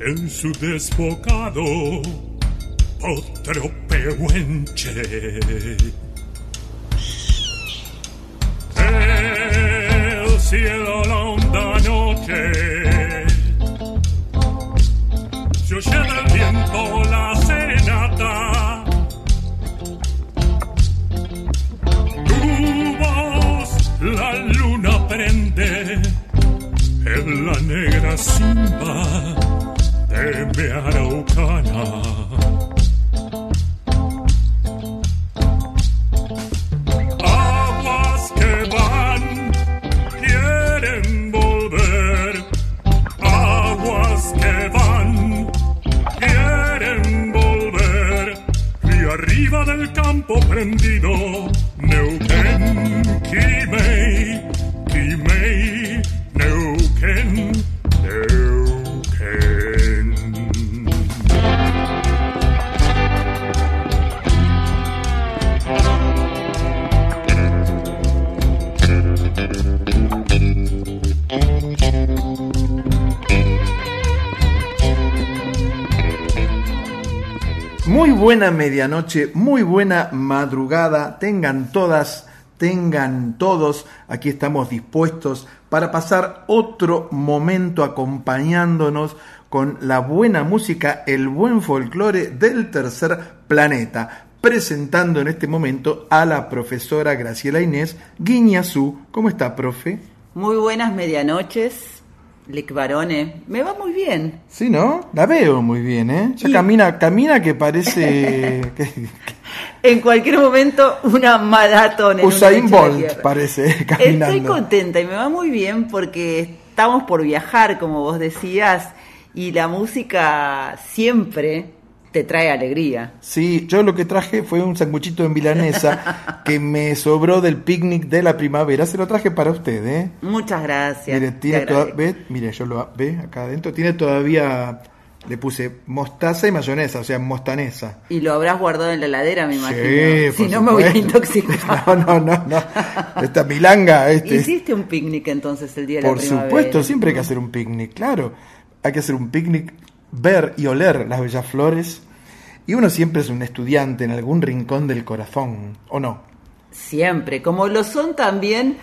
en su desbocado otro pehuenche. El cielo la honda noche se oye del viento la serenata. Tu voz la luna prende en la negra simba araucana. Aguas que van, quieren volver. Aguas que van, quieren volver. Y arriba del campo prendido, medianoche, muy buena madrugada, tengan todas, tengan todos, aquí estamos dispuestos para pasar otro momento acompañándonos con la buena música, el buen folclore del tercer planeta, presentando en este momento a la profesora Graciela Inés Guiñazú. ¿Cómo está, profe? Muy buenas medianoches. Lic Barone, me va muy bien. Sí, ¿no? La veo muy bien, ¿eh? Ya Y- camina, camina que parece... En cualquier momento, una maratón. en Usain Bolt parece caminando. Estoy contenta y me va muy bien porque estamos por viajar, como vos decías, y la música siempre te trae alegría. Sí, yo lo que traje fue un sanguchito en milanesa que me sobró del picnic de la primavera. Se lo traje para usted, ¿eh? Muchas gracias. Mire, tiene toda- ve, mire, yo lo ve acá adentro. Tiene todavía, le puse mostaza y mayonesa, o sea, mostanesa. Y lo habrás guardado en la heladera, me imagino. Sí, si por no me voy a intoxicar. No, no, no, no. Esta milanga, este. ¿Hiciste un picnic entonces el día de Por la primavera? supuesto, siempre hay que hacer un picnic, claro. Hay que hacer un picnic, ver y oler las bellas flores. Y uno siempre es un estudiante en algún rincón del corazón, ¿o no? Siempre, como lo son también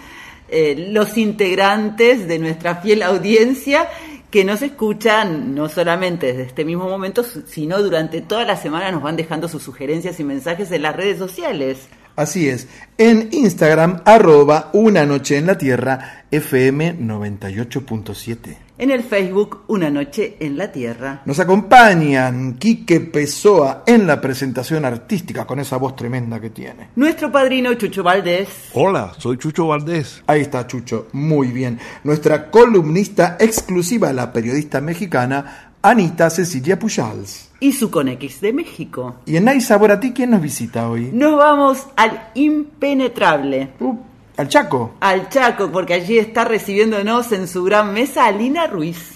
eh, los integrantes de nuestra fiel audiencia que nos escuchan no solamente desde este mismo momento, sino durante toda la semana nos van dejando sus sugerencias y mensajes en las redes sociales. Así es, en Instagram, arroba una noche en la tierra, FM 98.7. En el Facebook, Una Noche en la Tierra. Nos acompañan Quique Pessoa en la presentación artística con esa voz tremenda que tiene. Nuestro padrino Chucho Valdés. Hola, soy Chucho Valdés. Ahí está Chucho, muy bien. Nuestra columnista exclusiva, la periodista mexicana Anita Cecilia Pujals. Y su Conex de México. Y en Nay Sabor a ti, ¿quién nos visita hoy? Nos vamos al impenetrable. Uh, al Chaco. Al Chaco, porque allí está recibiéndonos en su gran mesa a Lina Ruiz.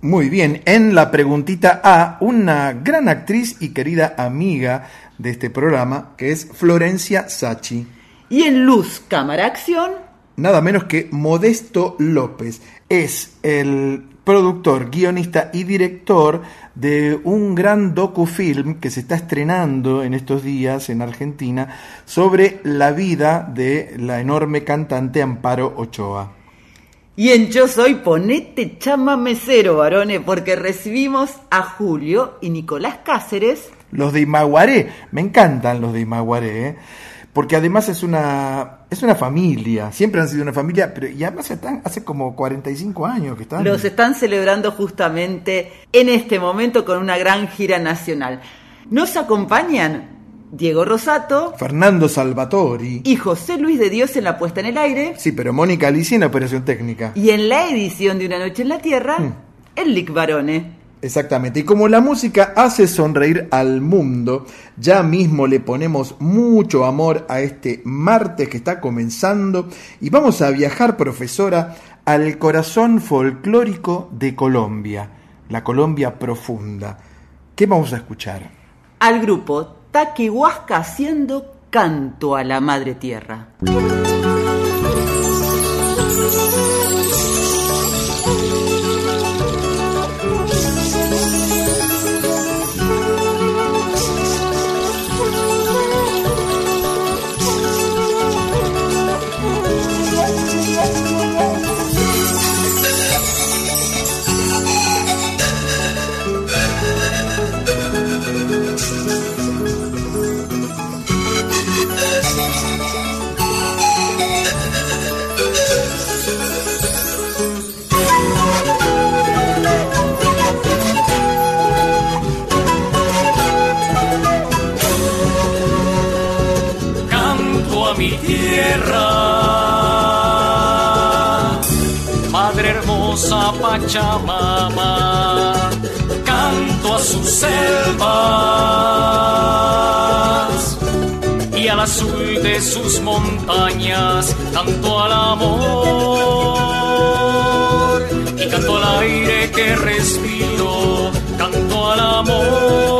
Muy bien, en la preguntita A, una gran actriz y querida amiga de este programa, que es Florencia Sachi. Y en Luz, Cámara, Acción, Nada menos que Modesto López. Es el productor, guionista y director de un gran docufilm que se está estrenando en estos días en Argentina sobre la vida de la enorme cantante Amparo Ochoa. Y en Yo Soy, ponete chama mesero, varones, porque recibimos a Julio y Nicolás Cáceres. Los de Imaguaré, me encantan los de Imaguaré, ¿eh? Porque además es una, es una familia, siempre han sido una familia, pero y además están hace como 45 años que están. Los están celebrando justamente en este momento con una gran gira nacional. Nos acompañan Diego Rosato, Fernando Salvatori. y José Luis de Dios en la puesta en el aire. Sí, pero Mónica Alicia en operación técnica. Y en la edición de Una Noche en la Tierra, Mm. el Lick Barone. Exactamente. Y como la música hace sonreír al mundo, ya mismo le ponemos mucho amor a este martes que está comenzando y vamos a viajar, profesora, al corazón folclórico de Colombia, la Colombia profunda. ¿Qué vamos a escuchar? Al grupo Taquihuasca haciendo canto a la madre tierra. Pachamama, canto a sus selvas. Y al azul de sus montañas, canto al amor. Y canto al aire que respiro, canto al amor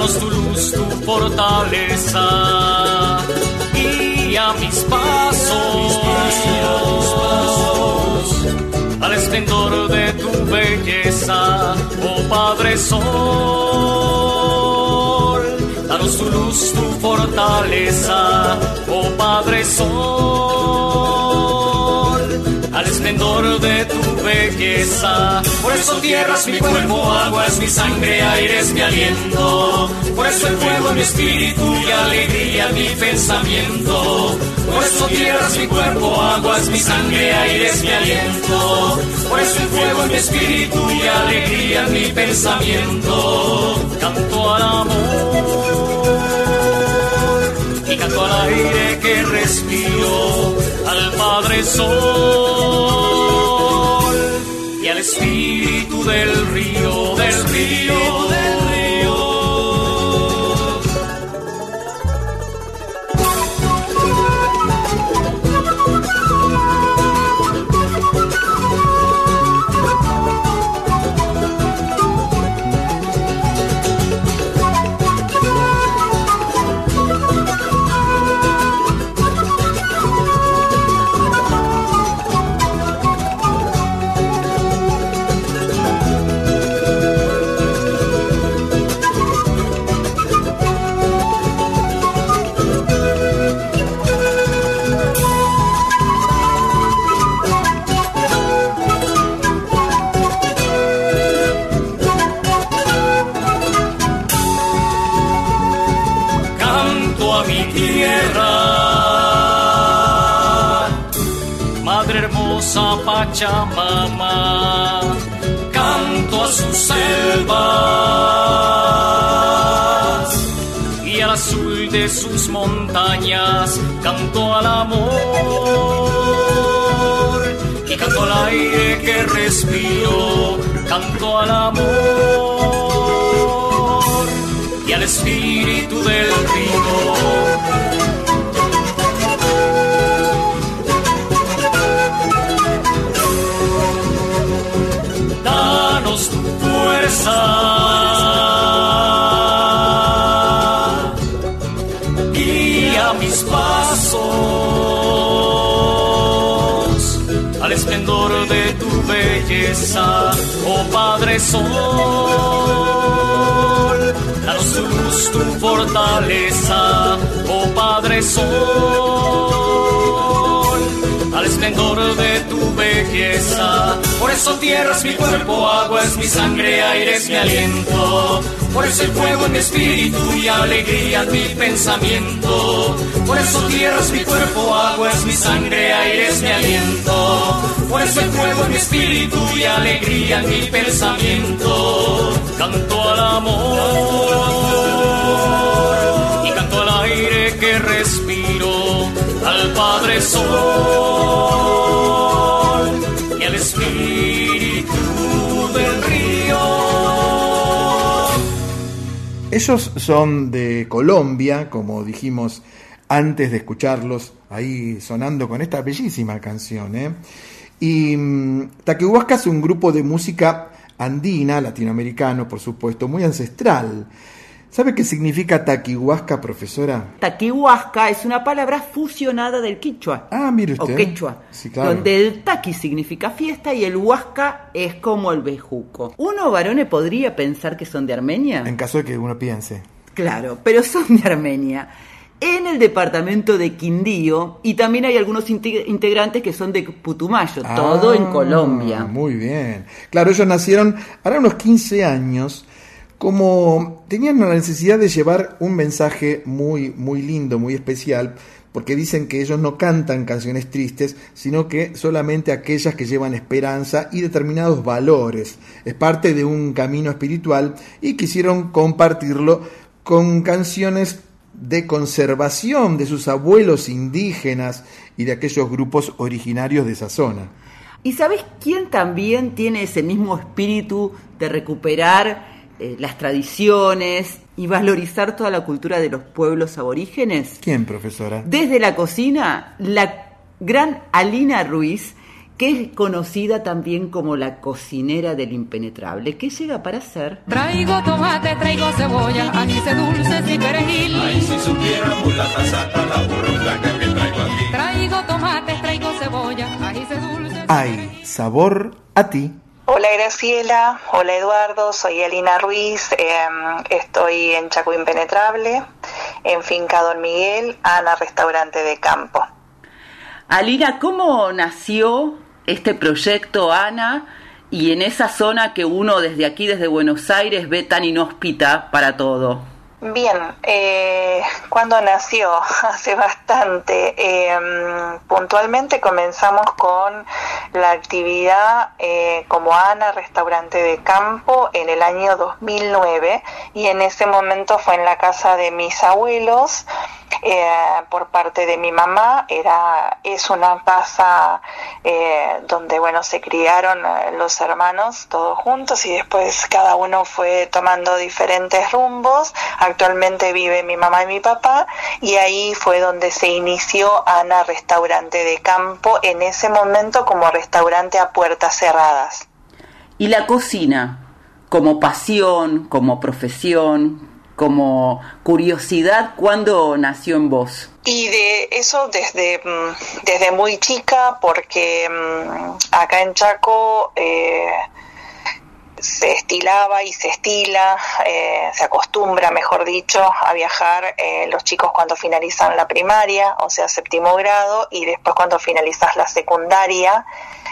danos tu luz, tu fortaleza y a mis pasos, al esplendor de tu belleza, oh Padre Sol. Danos tu luz, tu fortaleza, oh Padre Sol, al esplendor de tu belleza. Por eso tierra es mi cuerpo, agua es mi sangre, aire es mi aliento. Por eso el fuego mi espíritu y alegría mi pensamiento. Por eso tierra es mi cuerpo, agua es mi sangre, aire es mi aliento. Por eso el fuego mi espíritu y alegría mi pensamiento. Canto al amor canto al aire que respiro, al Padre Sol y al espíritu del río, del río, del río. Pachamama, canto a sus selvas y al azul de sus montañas, canto al amor y canto al aire que respiro, canto al amor y al espíritu del río. Guía mis pasos al esplendor de tu belleza, oh Padre Sol. Danos luz tu fortaleza, oh Padre Sol, al esplendor de tu por eso tierra es mi cuerpo, agua es mi sangre, aire es mi aliento. Por eso el fuego en mi espíritu y alegría en mi pensamiento. Por eso tierra es mi cuerpo, agua es mi sangre, aire es mi aliento. Por eso el fuego en mi espíritu y alegría en mi pensamiento. Canto al amor y canto al aire que respiro, al Padre Sol Espíritu del río. Ellos son de Colombia, como dijimos antes de escucharlos ahí sonando con esta bellísima canción. ¿eh? Y mm, Taquihuasca es un grupo de música andina, latinoamericano, por supuesto, muy ancestral. ¿Sabe qué significa taquihuasca, profesora? Taquihuasca es una palabra fusionada del quichua. Ah, mire O usted. quechua. Sí, claro. Donde el taqui significa fiesta y el huasca es como el bejuco. ¿Uno, varones, podría pensar que son de Armenia? En caso de que uno piense. Claro, pero son de Armenia. En el departamento de Quindío y también hay algunos inte- integrantes que son de Putumayo, todo en Ah, Colombia. Muy bien. Claro, ellos nacieron hará unos 15 años, como tenían la necesidad de llevar un mensaje muy, muy lindo, muy especial, porque dicen que ellos no cantan canciones tristes, sino que solamente aquellas que llevan esperanza y determinados valores. Es parte de un camino espiritual y quisieron compartirlo con canciones de conservación de sus abuelos indígenas y de aquellos grupos originarios de esa zona. ¿Y sabes quién también tiene ese mismo espíritu de recuperar eh, las tradiciones y valorizar toda la cultura de los pueblos aborígenes? ¿Quién, profesora? Desde la cocina, la gran Alina Ruiz, que es conocida también como la cocinera del impenetrable, ¿qué llega para hacer? Traigo tomate, traigo cebolla, anís dulces y perejil. Ay, si supiera mulata santa la burrunga que traigo aquí. Traigo tomate, traigo cebolla, anís dulces. Hay sabor a ti. Hola Graciela, hola Eduardo, soy Elina Ruiz, eh, estoy en Chaco Impenetrable, en Finca Don Miguel, Ana Restaurante de Campo. Alina, ¿cómo nació este proyecto, Ana? Y en esa zona que uno desde aquí, desde Buenos Aires, ve tan inhóspita para todo. Bien, eh, cuando nació? Hace bastante. Eh, puntualmente comenzamos con la actividad eh, como Ana, restaurante de campo, en el año 2009 y en ese momento fue en la casa de mis abuelos. eh, por parte de mi mamá era es una casa eh, donde bueno se criaron eh, los hermanos todos juntos y después cada uno fue tomando diferentes rumbos actualmente vive mi mamá y mi papá y ahí fue donde se inició Ana Restaurante de Campo en ese momento como restaurante a puertas cerradas Y la cocina, como pasión, como profesión, como curiosidad, ¿cuándo nació en vos? Y de eso desde, mm, desde muy chica, porque mm, acá en Chaco eh, se estilaba y se estila, eh, se acostumbra, mejor dicho, a viajar eh, los chicos cuando finalizan la primaria, o sea, séptimo grado, y después cuando finalizas la secundaria,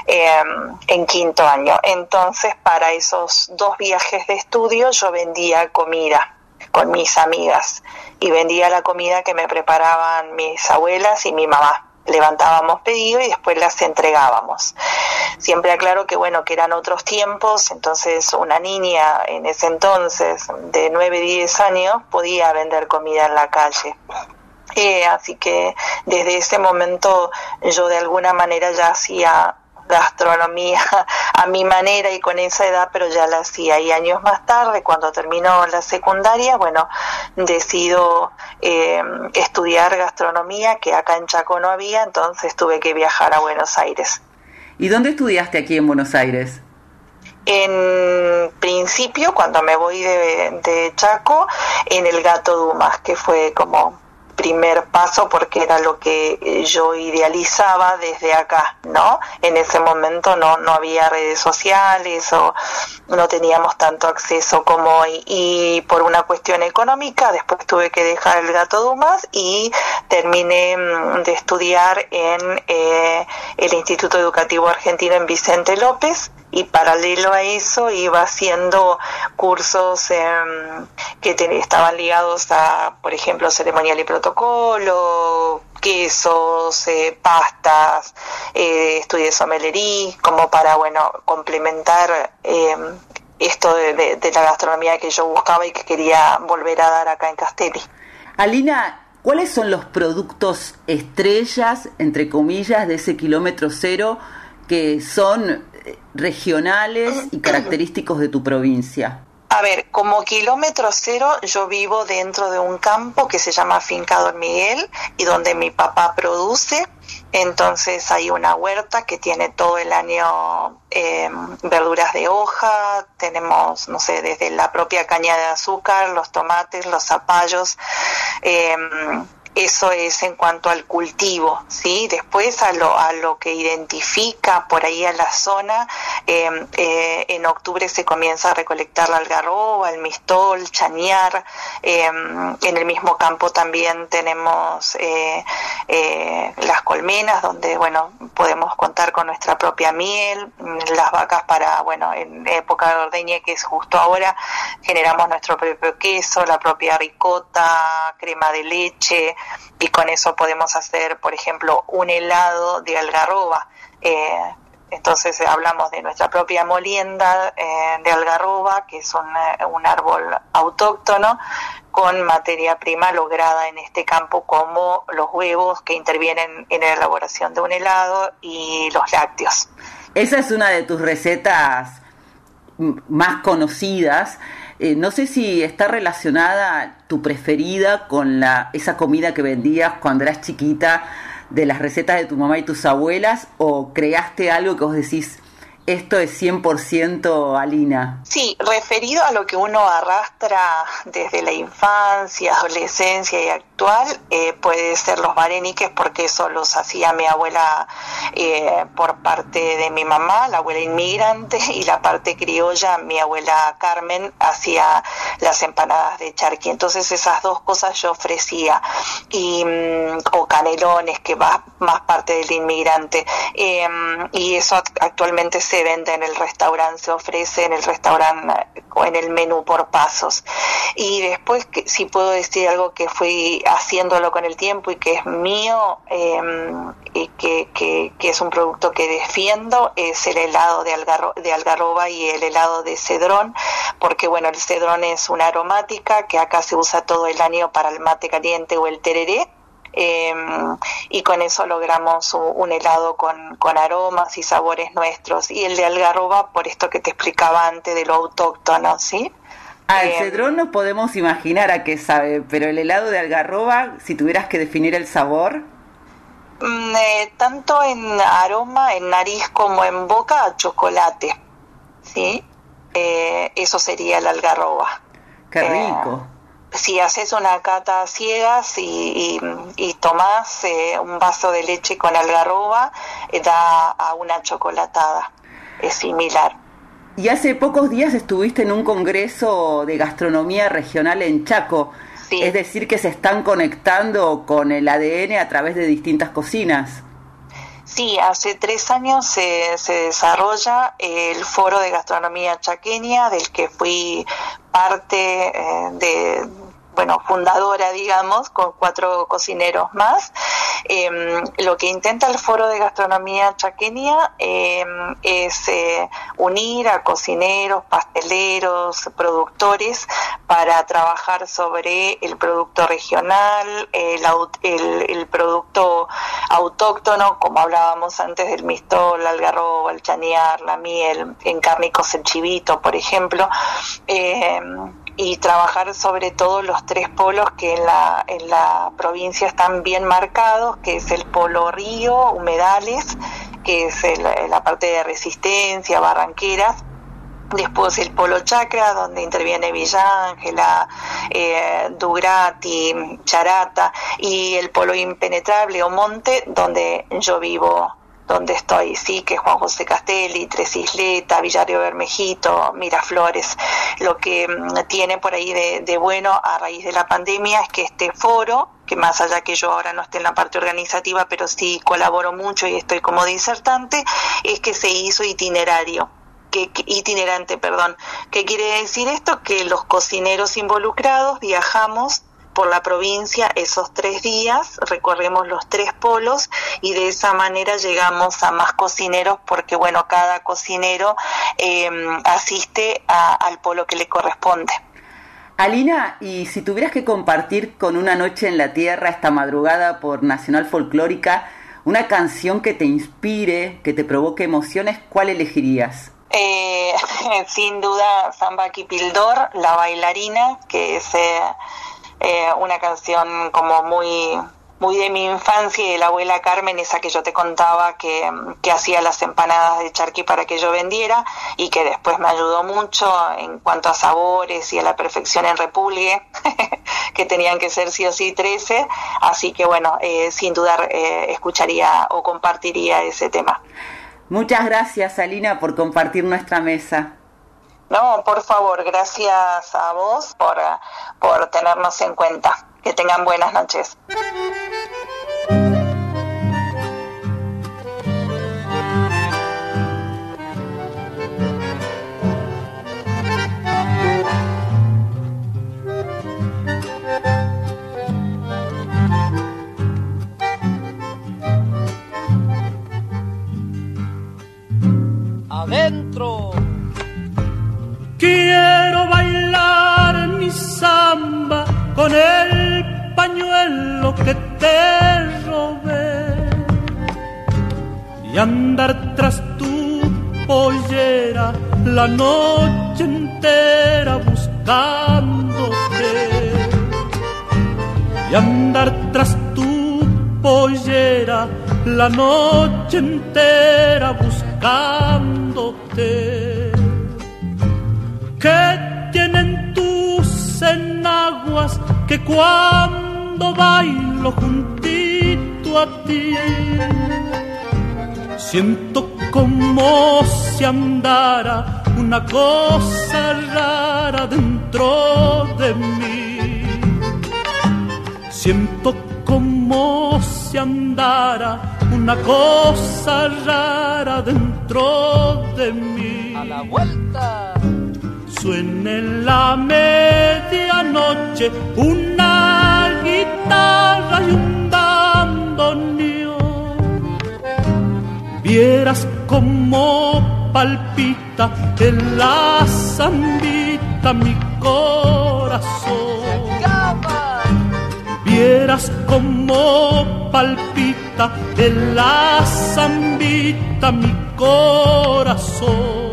eh, en quinto año. Entonces, para esos dos viajes de estudio, yo vendía comida con mis amigas y vendía la comida que me preparaban mis abuelas y mi mamá. Levantábamos pedido y después las entregábamos. Siempre aclaro que bueno, que eran otros tiempos, entonces una niña en ese entonces de 9, 10 años podía vender comida en la calle. Eh, así que desde ese momento yo de alguna manera ya hacía gastronomía a mi manera y con esa edad, pero ya la hacía. Y años más tarde, cuando terminó la secundaria, bueno, decido eh, estudiar gastronomía, que acá en Chaco no había, entonces tuve que viajar a Buenos Aires. ¿Y dónde estudiaste aquí en Buenos Aires? En principio, cuando me voy de, de Chaco, en el Gato Dumas, que fue como primer paso porque era lo que yo idealizaba desde acá, ¿no? En ese momento no, no había redes sociales o no teníamos tanto acceso como hoy y por una cuestión económica después tuve que dejar el gato Dumas y terminé mm, de estudiar en eh, el Instituto Educativo Argentino en Vicente López y paralelo a eso iba haciendo cursos que estaban ligados a, por ejemplo, ceremonial y protocolo, quesos, eh, pastas, eh, estudios de somelería, como para, bueno, complementar em, esto de, la gastronomía que yo buscaba y que quería volver a dar acá en Castelli. Alina, ¿cuáles son los productos estrellas, entre comillas, de ese kilómetro cero que son regionales y característicos de tu provincia? A ver, como kilómetro cero yo vivo dentro de un campo que se llama Finca Don Miguel y donde mi papá produce. Entonces hay una huerta que tiene todo el año em, verduras de hoja, tenemos, no sé, desde la propia caña de azúcar, los tomates, los zapallos. Eh, eso es en cuanto al cultivo, ¿sí? Después a lo, a lo que identifica por ahí a la zona, em, eh, en octubre se comienza a recolectar la algarroba, el mistol, chañar, em, en el mismo campo también tenemos eh, eh, las colmenas, donde, bueno, podemos contar con nuestra propia miel, las vacas para, bueno, en época de ordeña, que es justo ahora, generamos nuestro propio queso, la propia ricota, crema de leche, y con eso podemos hacer, por ejemplo, un helado de algarroba. Eh, entonces hablamos de nuestra propia molienda eh, de algarroba, que es un, eh, un, árbol autóctono, con materia prima lograda en este campo como los huevos que intervienen en la elaboración de un helado y los lácteos. Esa es una de tus recetas más conocidas. Eh, no sé si está relacionada tu preferida con la, esa comida que vendías cuando eras chiquita de las recetas de tu mamá y tus abuelas o creaste algo que vos decís, esto es 100% Alina. Sí, referido a lo que uno arrastra desde la infancia, adolescencia y actual, eh, puede ser los vareniques porque eso los hacía mi abuela eh, por parte de mi mamá, la abuela inmigrante, y la parte criolla, mi abuela Carmen hacía las empanadas de charqui. Entonces esas dos cosas yo ofrecía, y, mm, o canelones, que va más parte del inmigrante. Em, y eso actualmente se vende en el restaurante, se ofrece en el restaurante o en el menú por pasos. Y después, que, si puedo decir algo que fui haciéndolo con el tiempo y que es mío em, y que, que, es un producto que defiendo, es el helado de, de algarroba y el helado de cedrón, porque bueno, el cedrón es una aromática que acá se usa todo el año para el mate caliente o el tereré Em, y con eso logramos un, helado con, con, aromas y sabores nuestros. Y el de algarroba, por esto que te explicaba antes de lo autóctono, ¿sí? Al em, cedrón no podemos imaginar a qué sabe, pero el helado de algarroba, si tuvieras que definir el sabor. Mm, eh, tanto en aroma, en nariz como en boca, a chocolate, ¿sí? Eh, eso sería el algarroba. Qué rico. Si haces una cata ciegas y, y, tomás eh, un vaso de leche con algarroba, eh, da a una chocolatada. Es similar. Y hace pocos días estuviste en un congreso de gastronomía regional en Chaco. Es decir, que se están conectando con el ADN a través de distintas cocinas. Sí, hace tres años se, se, desarrolla el Foro de Gastronomía Chaqueña, del que fui parte eh, de, bueno, fundadora, digamos, con cuatro cocineros más. Em, lo que intenta el Foro de Gastronomía Chaqueña em, es eh, unir a cocineros, pasteleros, productores para trabajar sobre el producto regional, el, producto autóctono, como hablábamos antes del mistol, el algarrobo, el chanear, la miel, en cárnicos el chivito, por ejemplo. Y trabajar sobre todo los tres polos que en la, en la provincia están bien marcados, que es el polo río, humedales, que es la parte de resistencia, barranqueras, Después el Polo Chakra, donde interviene Villa Ángela, eh, Durati, Charata, y el Polo Impenetrable o Monte, donde yo vivo donde estoy, sí, que Juan José Castelli, Tres Isletas, Villario Bermejito, Miraflores. Lo que mm, tiene por ahí de, de, bueno a raíz de la pandemia es que este foro, que más allá que yo ahora no esté en la parte organizativa, pero sí colaboro mucho y estoy como disertante, es que se hizo itinerario que, itinerante, perdón. ¿Qué quiere decir esto? Que los cocineros involucrados viajamos por la provincia esos tres días, recorremos los tres polos y de esa manera llegamos a más cocineros porque, bueno, cada cocinero eh, asiste a, al polo que le corresponde. Alina, y si tuvieras que compartir con Una Noche en la Tierra esta madrugada por Nacional Folclórica una canción que te inspire, que te provoque emociones, ¿cuál elegirías? Eh, sin duda, Samba Kipildor, La Bailarina, que es eh, una canción como muy muy de mi infancia y de la abuela Carmen, esa que yo te contaba que, que, hacía las empanadas de charqui para que yo vendiera y que después me ayudó mucho en cuanto a sabores y a la perfección en Repulgue, que tenían que ser sí o sí 13. Así que bueno, eh, sin dudar eh, escucharía o compartiría ese tema. Muchas gracias, Alina, por compartir nuestra mesa. No, por favor, gracias a vos por, por tenernos en cuenta. Que tengan buenas noches. adentro. Quiero bailar mi samba con el pañuelo que te robé y andar tras tu pollera la noche entera buscándote y andar tras tu pollera la noche entera buscándote. Que cuando bailo juntito a ti? Siento como si andara una cosa rara dentro de mí. Siento como si andara una cosa rara dentro de mí. Suena en la medianoche una guitarra y un bandoneón. Vieras como palpita en la zambita mi corazón vieras como palpita en la zambita mi corazón.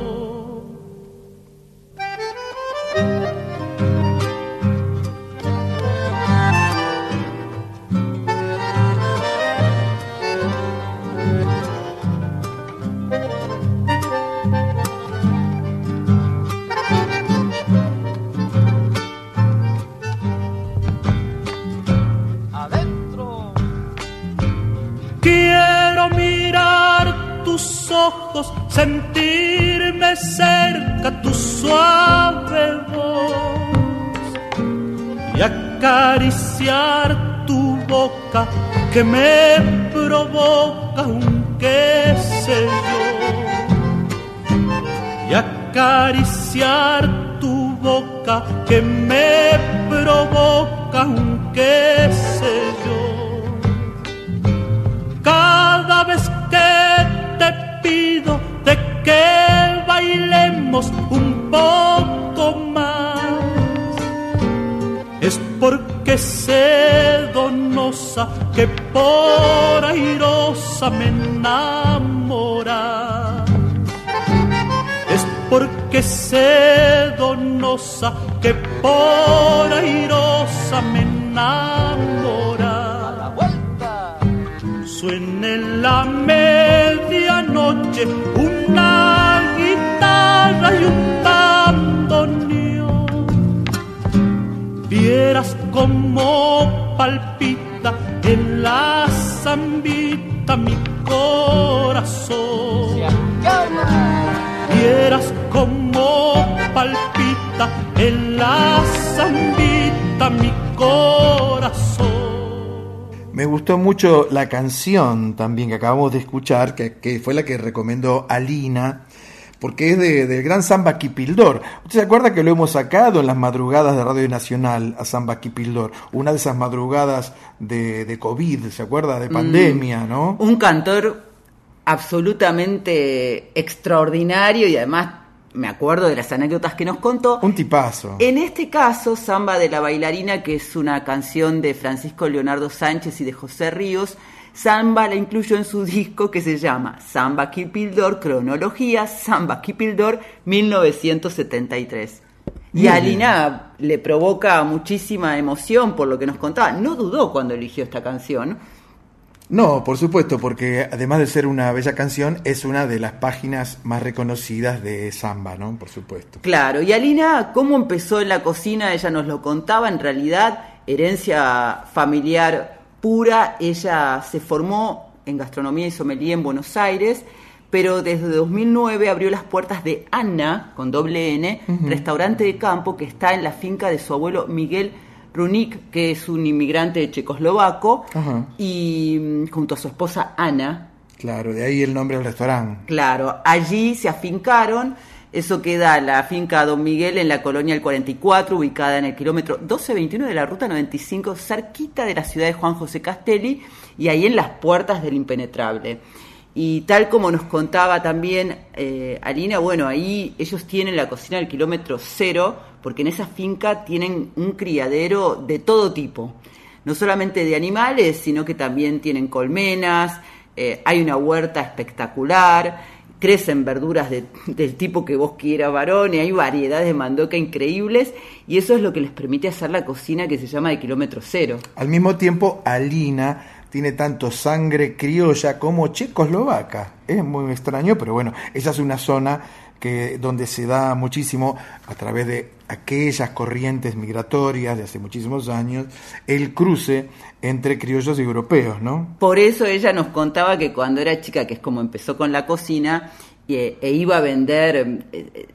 Sentirme cerca tu suave voz y acariciar tu boca que me provoca un qué sé yo y acariciar tu boca que me provoca un qué sé yo que bailemos un poco más. Es porque sé donosa que por airosa me enamora. Es porque sé donosa que por airosa me enamora. Suena en la medianoche una del bandoneón. Vieras como palpita en la zambita mi corazón. Vieras como palpita en la zambita mi corazón. Me gustó mucho la canción también que acabamos de escuchar, que, que fue la que recomendó Alina porque es de, del gran Samba Kipildor. ¿Usted se acuerda que lo hemos sacado en las madrugadas de Radio Nacional a Samba Kipildor? Una de esas madrugadas de, de COVID, ¿se acuerda? De pandemia, Mm, ¿no? Un cantor absolutamente extraordinario y además me acuerdo de las anécdotas que nos contó. Un tipazo. En este caso, Samba de la bailarina, que es una canción de Francisco Leonardo Sánchez y de José Ríos, Samba la incluyó en su disco que se llama Samba Kipildor, cronología, Samba Kipildor 1973. Y a. Lina le provoca muchísima emoción por lo que nos contaba. No dudó cuando eligió esta canción. No, por supuesto, porque además de ser una bella canción, es una de las páginas más reconocidas de Samba, ¿no? Por supuesto. Claro, y Alina, ¿cómo empezó en la cocina? Ella nos lo contaba, en realidad, herencia familiar pura. Ella se formó en gastronomía y sommelier en Buenos Aires, pero desde 2009 abrió las puertas de Anna, con doble N, restaurante de campo que está en la finca de su abuelo Miguel Runik, que es un inmigrante checoslovaco, y mm, junto a su esposa Ana, Claro, de ahí el nombre del restaurante. Claro, allí se afincaron. Eso queda la finca Don Miguel en la colonia El 44, ubicada en el kilómetro 1221 de la ruta 95, cerquita de la ciudad de Juan José Castelli y ahí en las puertas del impenetrable. Y tal como nos contaba también eh, Alina, bueno, ahí ellos tienen la cocina del kilómetro cero, porque en esa finca tienen un criadero de todo tipo no solamente de animales, sino que también tienen colmenas, eh, hay una huerta espectacular, crecen verduras de- del tipo que vos quieras, varón, y hay variedades de mandoca increíbles, y eso es lo que les permite hacer la cocina que se llama de kilómetro cero. Al mismo tiempo, Alina tiene tanto sangre criolla como checoslovaca. Es muy extraño, pero bueno, esa es una zona que donde se da muchísimo a través de aquellas corrientes migratorias de hace muchísimos años el cruce entre criollos y europeos, ¿no? Por eso ella nos contaba que cuando era chica, que es como empezó con la cocina, e, e iba a vender eh, eh,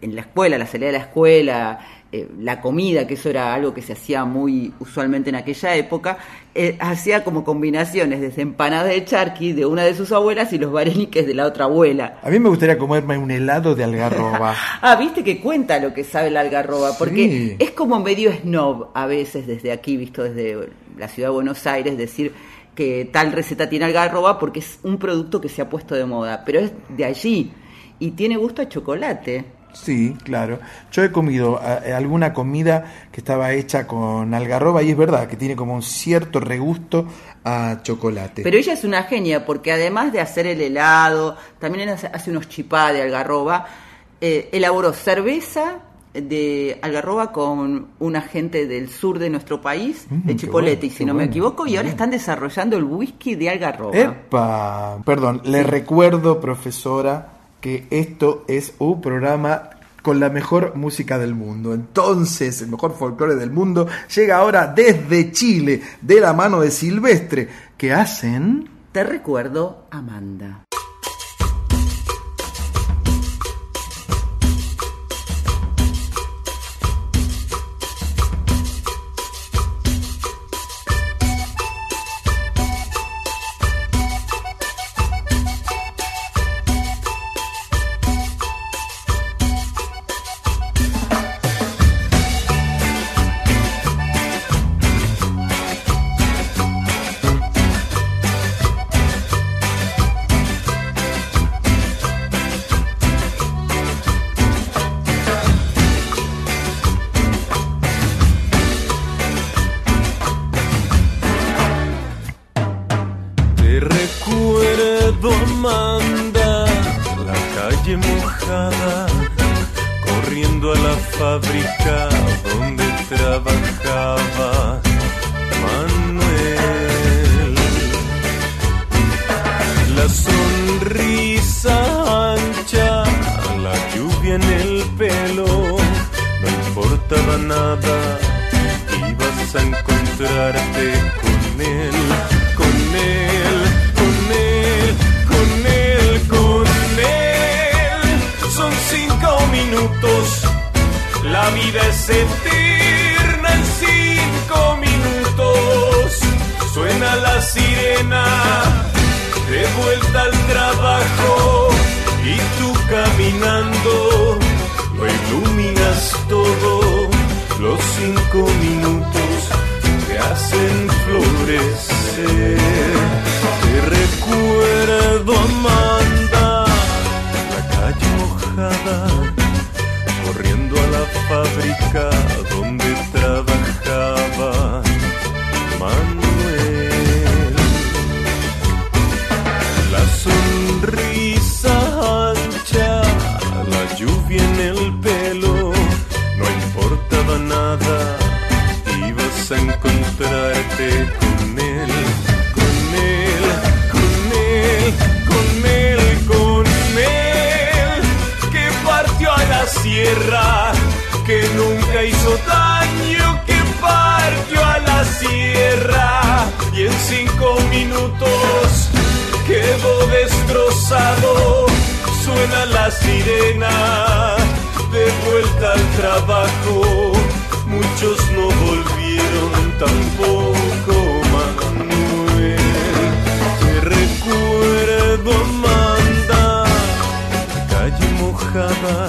en la escuela, la salida de la escuela, eh, la comida, que eso era algo que se hacía muy usualmente en aquella época, eh, hacía como combinaciones de empanadas de charqui de una de sus abuelas y los vareniques de la otra abuela. A mí me gustaría comerme un helado de algarroba. Ah, viste que cuenta lo que sabe la algarroba, porque Sí. es como medio snob a veces desde aquí, visto desde la ciudad de Buenos Aires, decir que tal receta tiene algarroba porque es un producto que se ha puesto de moda, pero es de allí y tiene gusto a chocolate. Sí, claro. Yo he comido eh, alguna comida que estaba hecha con algarroba y es verdad que tiene como un cierto regusto a chocolate. Pero ella es una genia porque además de hacer el helado, también hace, hace unos chipá de algarroba, eh, elaboró cerveza de algarroba con un agente del sur de nuestro país, Mm, de bueno, y si no me equivoco, y ahora están desarrollando el whisky de algarroba. Epa, perdón, le recuerdo, profesora, que esto es un programa con la mejor música del mundo. Entonces, el mejor folclore del mundo llega ahora desde Chile, de la mano de Silvestre, que hacen... Te recuerdo, Amanda. Importaba nada, ibas a encontrarte con él, con él, con él, con él, con él. Son cinco minutos, la vida es eterna en cinco minutos. Suena la sirena, de vuelta al trabajo y tú caminando lo iluminas todo, los cinco minutos te hacen florecer. Te recuerdo, Amanda, la calle mojada, corriendo a la fábrica donde que nunca hizo daño, que partió a la sierra y en cinco minutos quedó destrozado. Suena la sirena de vuelta al trabajo. Muchos no volvieron tampoco, Manuel. Te recuerdo, Amanda, calle mojada,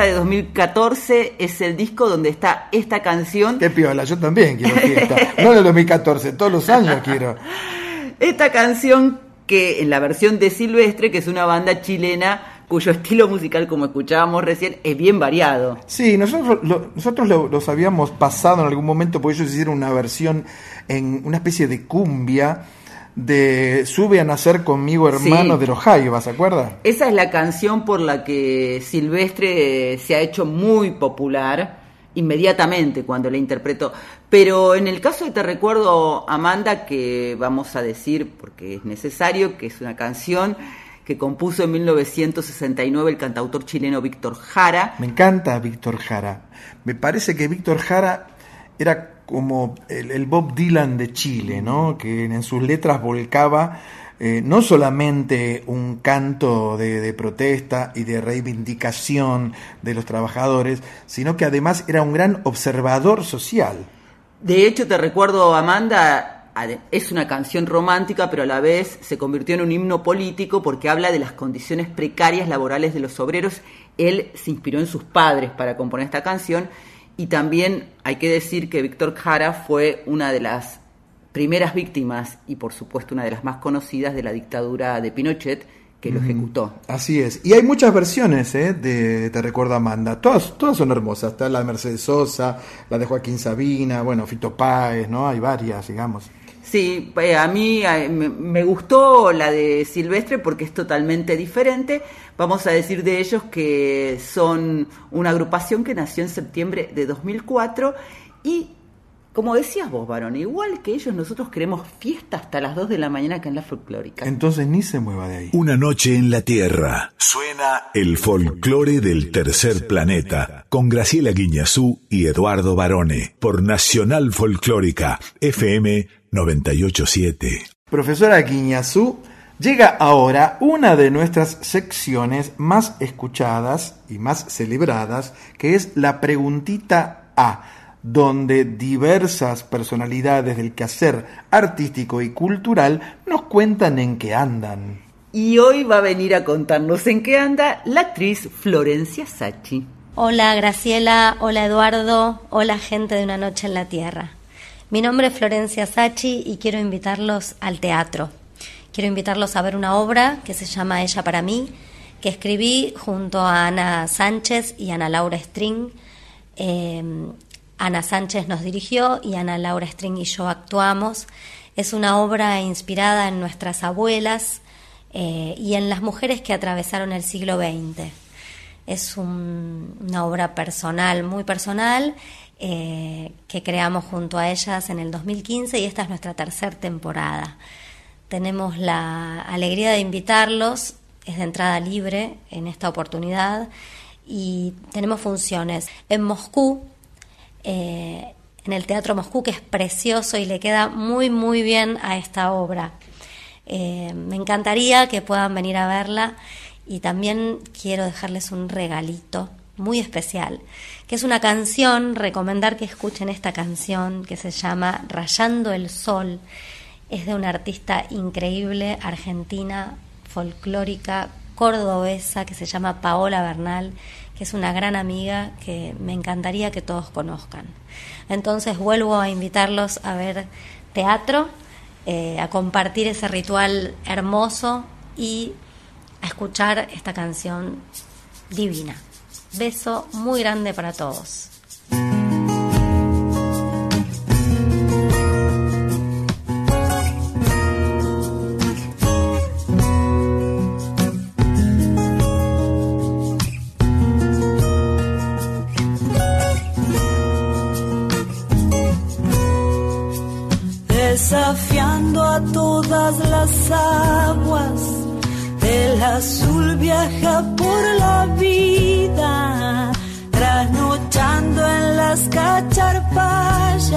Fiesta de 2014 es el disco donde está esta canción. Qué piola, yo también quiero fiesta. No de 2014, todos los años quiero. Esta canción que en la versión de Silvestre, que es una banda chilena cuyo estilo musical, como escuchábamos recién, es bien variado. Sí, nosotros, lo, nosotros lo- los habíamos pasado en algún momento porque ellos hicieron una versión en una especie de cumbia de Sube a nacer conmigo hermano Sí. de los Jaivas, ¿se acuerda? Esa es la canción por la que Silvestre se ha hecho muy popular inmediatamente cuando la interpretó. Pero en el caso de Te Recuerdo, Amanda, que vamos a decir, porque es necesario, que es una canción que compuso en 1969 el cantautor chileno Víctor Jara. Me encanta Víctor Jara. Me parece que Víctor Jara era como el, Bob Dylan de Chile, ¿no? Que en sus letras volcaba eh, no solamente un canto de, protesta y de reivindicación de los trabajadores, sino que además era un gran observador social. De hecho, te recuerdo, Amanda, es una canción romántica, pero a la vez se convirtió en un himno político porque habla de las condiciones precarias laborales de los obreros. Él se inspiró en sus padres para componer esta canción y también hay que decir que Víctor Jara fue una de las primeras víctimas y por supuesto una de las más conocidas de la dictadura de Pinochet que lo ejecutó. Así es. Y hay muchas versiones ¿eh? de Te recuerdo Amanda. Todas, todas son hermosas. Está la de Mercedes Sosa, la de Joaquín Sabina, bueno, Fito Páez, ¿no? Hay varias, digamos. Sí, eh, a mí eh, me, gustó la de Silvestre porque es totalmente diferente. Vamos a decir de ellos que son una agrupación que nació en septiembre de 2004 y como decías vos, varón, igual que ellos, nosotros queremos fiesta hasta las 2 de la mañana acá en la folclórica. Entonces ni se mueva de ahí. Una noche en la Tierra. Suena el folclore del tercer planeta con Graciela Guiñazú y Eduardo Barone por Nacional Folclórica FM 987. Profesora Guiñazú, llega ahora una de nuestras secciones más escuchadas y más celebradas, que es la preguntita A donde diversas personalidades del quehacer artístico y cultural nos cuentan en qué andan. Y hoy va a venir a contarnos en qué anda la actriz Florencia Sachi. Hola Graciela, hola Eduardo, hola gente de Una Noche en la Tierra. Mi nombre es Florencia Sachi y quiero invitarlos al teatro. Quiero invitarlos a ver una obra que se llama Ella para mí, que escribí junto a Ana Sánchez y Ana Laura String. Eh, Ana Sánchez nos dirigió y Ana Laura String y yo actuamos. Es una obra inspirada en nuestras abuelas eh, y en las mujeres que atravesaron el siglo XX. Es una obra personal, muy personal, eh, que creamos junto a ellas en el 2015 y esta es nuestra tercera temporada. Tenemos la alegría de invitarlos, es de entrada libre en esta oportunidad y tenemos funciones en Moscú eh, en el Teatro Moscú, que es precioso y le queda muy, muy bien a esta obra. Eh, me encantaría que puedan venir a verla y también quiero dejarles un regalito muy especial, que es una canción, recomendar que escuchen esta canción que se llama Rayando el Sol. Es de una artista increíble, argentina, folclórica, cordobesa, que se llama Paola Bernal es una gran amiga que me encantaría que todos conozcan. Entonces vuelvo a invitarlos a ver teatro, eh, a compartir ese ritual hermoso y a escuchar esta canción divina. Beso muy grande para todos. Las aguas. El azul viaja por la vida, trasnochando en las cacharpayas,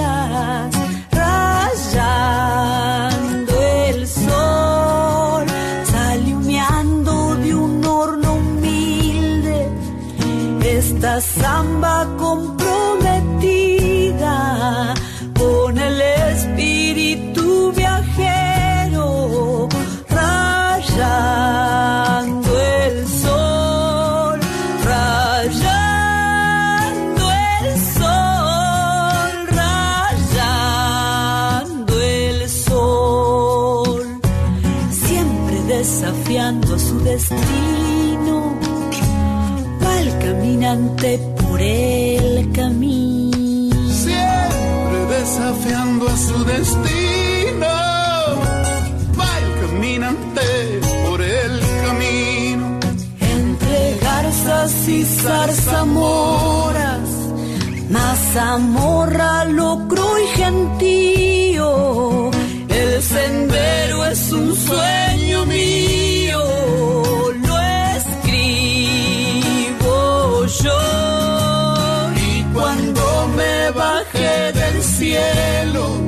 y zarzamoras, mazamorra, locro y gentío. El sendero es un sueño mío, lo escribo yo. Y cuando me bajé del cielo,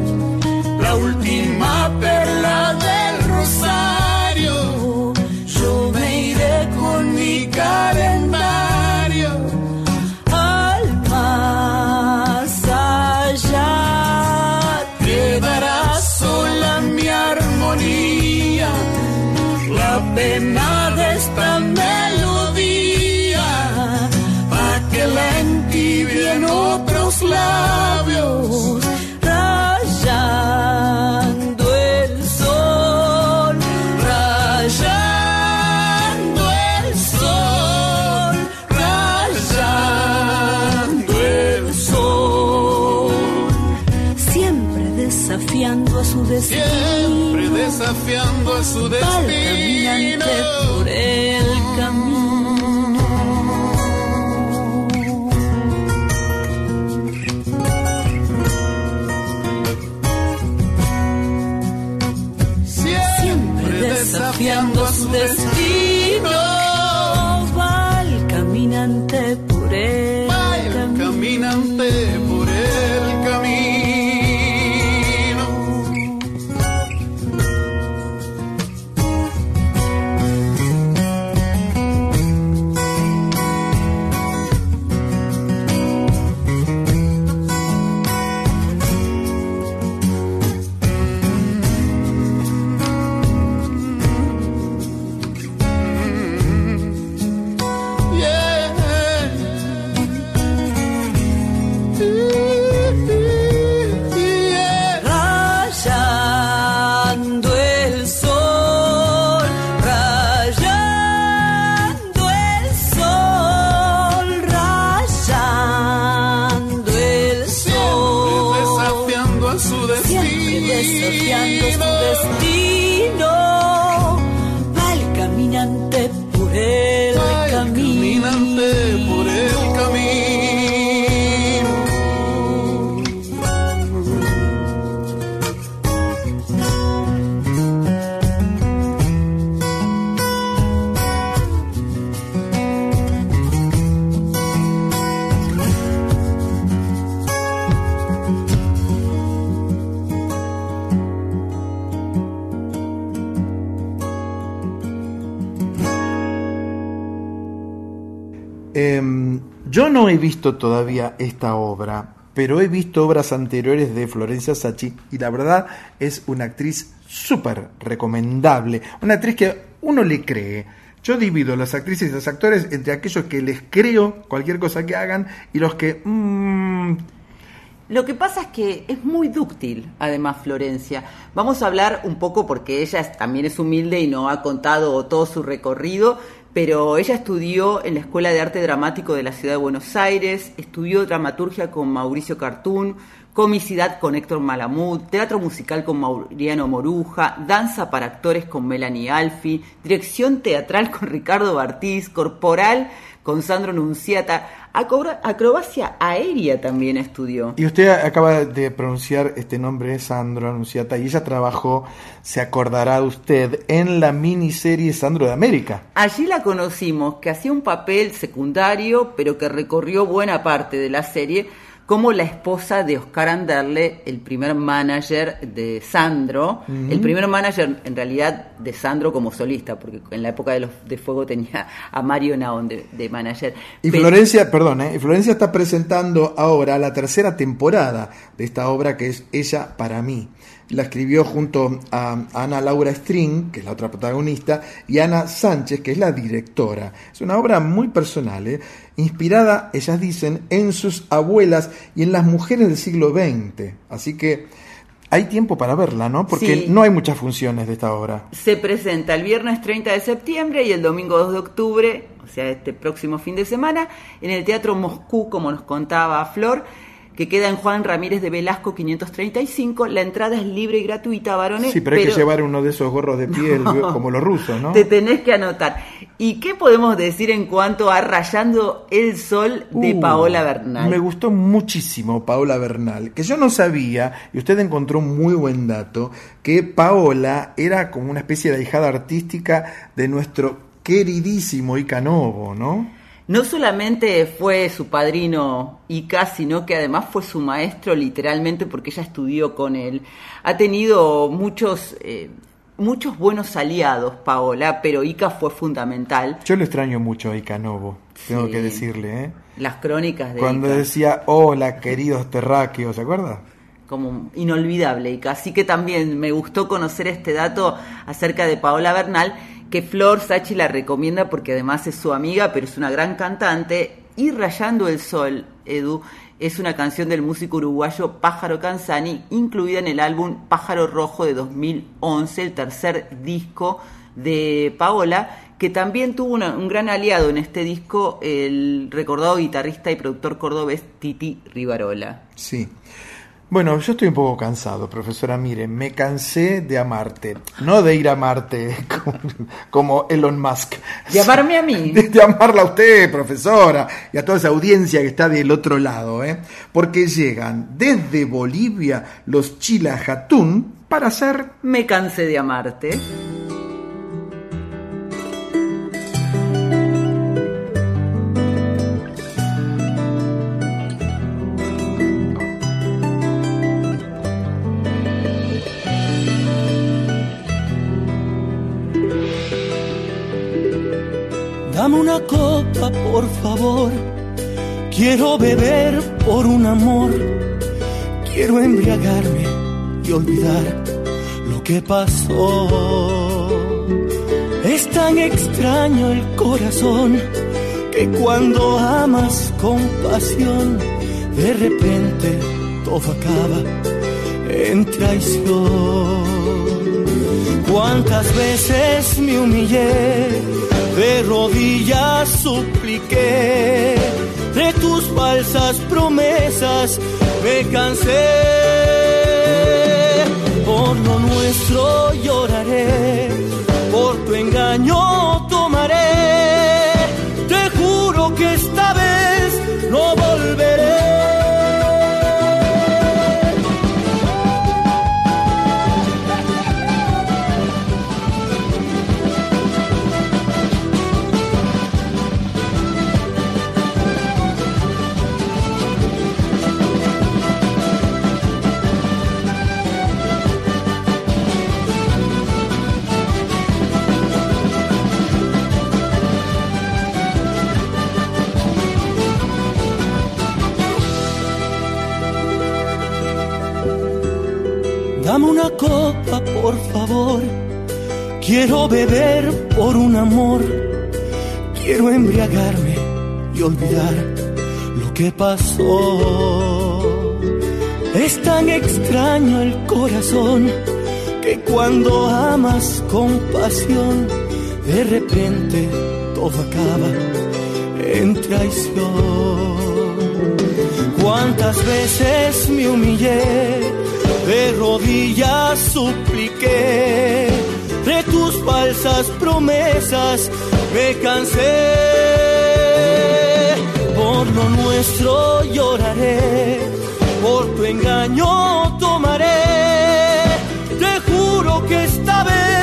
no he visto todavía esta obra, pero he visto obras anteriores de Florencia Sachi y la verdad es una actriz súper recomendable, una actriz que uno le cree. Yo divido las actrices y los actores entre aquellos que les creo cualquier cosa que hagan y los que... mm, Lo que pasa es que es muy dúctil, además, Florencia. Vamos a hablar un poco porque ella también es humilde y no ha contado todo su recorrido, pero ella estudió en la Escuela de Arte Dramático de la Ciudad de Buenos Aires, estudió dramaturgia con Mauricio Cartún, comicidad con Héctor Malamud, teatro musical con Mauriano Moruja, danza para actores con Melanie Alfi, dirección teatral con Ricardo Bartiz, corporal con Sandro Nunciata, acrobacia aérea también estudió. Y usted acaba de pronunciar este nombre, Sandro Anunciata, y ella trabajó, se acordará usted, en la miniserie Sandro de América. Allí la conocimos, que hacía un papel secundario, pero que recorrió buena parte de la serie, como la esposa de Oscar Anderle, el primer manager de Sandro, el primer manager en realidad de Sandro como solista, porque en la época de los de Fuego tenía a Mario Naon de, de manager. Y Pero- Florencia, perdón, ¿eh? y Florencia está presentando ahora la tercera temporada de esta obra que es Ella para mí. La escribió junto a Ana Laura String, que es la otra protagonista, y Ana Sánchez, que es la directora. Es una obra muy personal, ¿eh? inspirada, ellas dicen, en sus abuelas y en las mujeres del siglo XX. Así que hay tiempo para verla, ¿no? Porque Sí. no hay muchas funciones de esta obra. Se presenta el viernes 30 de septiembre y el domingo 2 de octubre, o sea, este próximo fin de semana, en el Teatro Moscú, como nos contaba Flor, que queda en Juan Ramírez de Velasco 535. La entrada es libre y gratuita, varones. Sí, pero hay que llevar uno de esos gorros de piel, No. como los rusos, ¿no? Te tenés que anotar. ¿Y qué podemos decir en cuanto a Rayando el Sol de Uh, Paola Bernal? Me gustó muchísimo Paola Bernal, que yo no sabía, y usted encontró un muy buen dato, que Paola era como una especie de hijada artística de nuestro queridísimo Icanovo, ¿no? No solamente fue su padrino Ica, sino que además fue su maestro literalmente porque ella estudió con él. Ha tenido muchos, eh, muchos buenos aliados, Paola, pero Ica fue fundamental. Yo lo extraño mucho a Icanovo, tengo Sí. que decirle, ¿eh? Las crónicas de Cuando Ica, decía, hola queridos terráqueos, ¿se acuerda? como inolvidable Ica. Así que también me gustó conocer este dato acerca de Paola Bernal, que Flor Sachi la recomienda porque además es su amiga, pero es una gran cantante. Y Rayando el Sol, Edu, es una canción del músico uruguayo Pájaro Canzani, incluida en el álbum Pájaro Rojo de 2011, el tercer disco de Paola, que también tuvo una- un gran aliado en este disco, el recordado guitarrista y productor cordobés Titi Rivarola. Sí. Bueno, yo estoy un poco cansado, profesora. Mire, me cansé de amarte. No de ir a Marte como, Elon Musk. Llamarme a mí. De, de amarla a usted, profesora, y a toda esa audiencia que está del otro lado, ¿eh? Porque llegan desde Bolivia los Chilajatún para hacer Me cansé de amarte. Quiero beber por un amor. Quiero embriagarme y olvidar lo que pasó. Es tan extraño el corazón que cuando amas con pasión, de repente todo acaba en traición. Cuántas veces me humillé, de rodillas supliqué, de tus falsas promesas me cansé. Por lo nuestro lloraré, por tu engaño tomaré. Quiero beber por un amor. Quiero embriagarme y olvidar lo que pasó. Es tan extraño el corazón que cuando amas con pasión, de repente todo acaba en traición. ¿Cuántas veces me humillé? de rodillas supliqué, de tus falsas promesas me cansé. Por lo nuestro lloraré, por tu engaño tomaré. Te juro que esta vez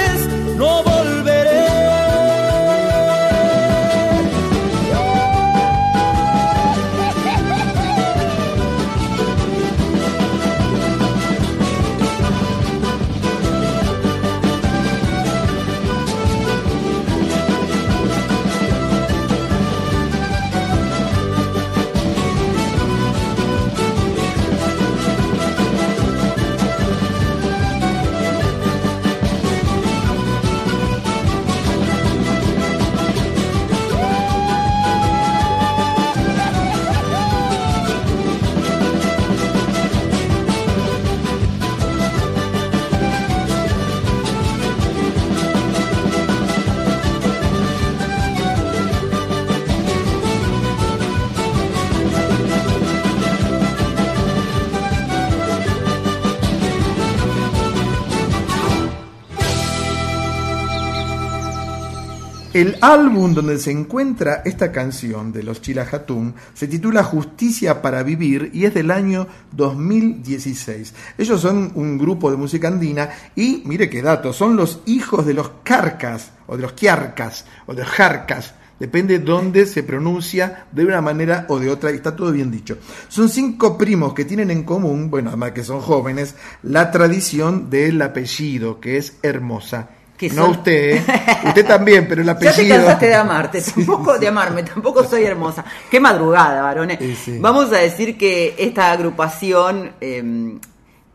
álbum donde se encuentra esta canción de los Chilajatum se titula Justicia para Vivir y es del año 2016. Ellos son un grupo de música andina y, mire qué dato, son los hijos de los Carcas, o de los Quiarcas, o de los Jarcas, depende dónde se pronuncia de una manera o de otra, y está todo bien dicho. Son cinco primos que tienen en común, bueno, además que son jóvenes, la tradición del apellido, que es hermosa. No usted, ¿eh? usted también, pero el apellido. Ya te cansaste de amarte, tampoco de amarme, tampoco soy hermosa. Qué madrugada, varones. Sí, sí. Vamos a decir que esta agrupación, eh,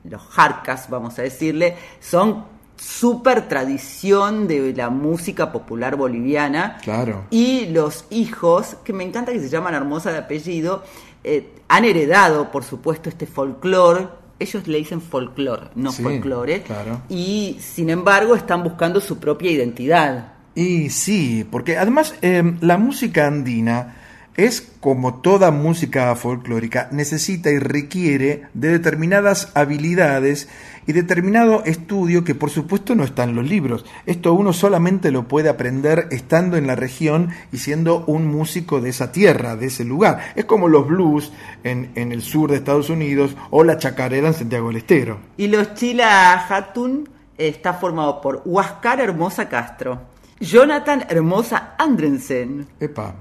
los Jarcas, vamos a decirle, son super tradición de la música popular boliviana. Claro. Y los hijos, que me encanta que se llaman Hermosa de apellido, eh, han heredado, por supuesto, este folclore ellos le dicen folclore, no Sí, folclore, claro. y sin embargo están buscando su propia identidad. Y sí, porque además eh, la música andina es como toda música folclórica, necesita y requiere de determinadas habilidades y determinado estudio que por supuesto no está en los libros. Esto uno solamente lo puede aprender estando en la región y siendo un músico de esa tierra, de ese lugar. Es como los blues en, en el sur de Estados Unidos o la chacarera en Santiago del Estero. Y los Chila Hatun eh, está formado por Huáscar Hermosa Castro, Jonathan Hermosa Andrensen, Epa,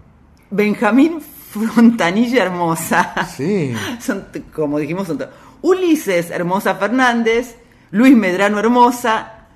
Benjamín Frontanilla Hermosa, sí. son, como dijimos, son Ulises Hermosa Fernández, Luis Medrano Hermosa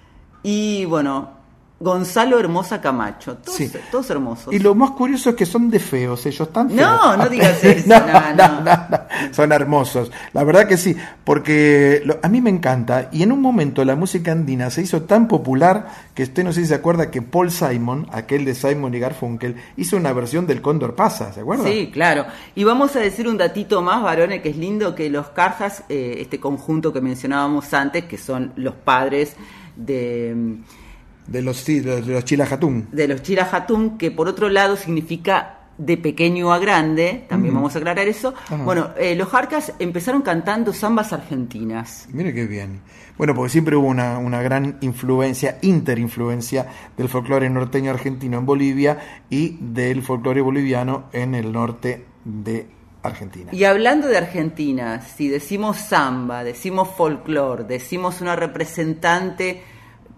y bueno, Gonzalo Hermosa Camacho. Todos, Sí. todos hermosos. Y lo más curioso es que son de feos, ellos tan feos. No, no digas eso, No, no. Son hermosos. La verdad que sí, porque lo- a mí me encanta. Y en un momento la música andina se hizo tan popular que usted no sé si se acuerda que Paul Simon, aquel de Simon y Garfunkel, hizo una versión del Cóndor Pasa, ¿se acuerda? Sí, claro. Y vamos a decir un datito más, varones, que es lindo, que los Carjas, eh, este conjunto que mencionábamos antes, que son los padres de, De los, de los Chilajatún. de los Chirajatún, que por otro lado significa de pequeño a grande, también vamos a aclarar eso. Ajá. Bueno, eh, los Jarcas empezaron cantando zambas argentinas. Mire qué bien. Bueno, porque siempre hubo una, una gran influencia, interinfluencia del folclore norteño argentino en Bolivia y del folclore boliviano en el norte de Argentina. Y hablando de Argentina, si decimos samba, decimos folclore, decimos una representante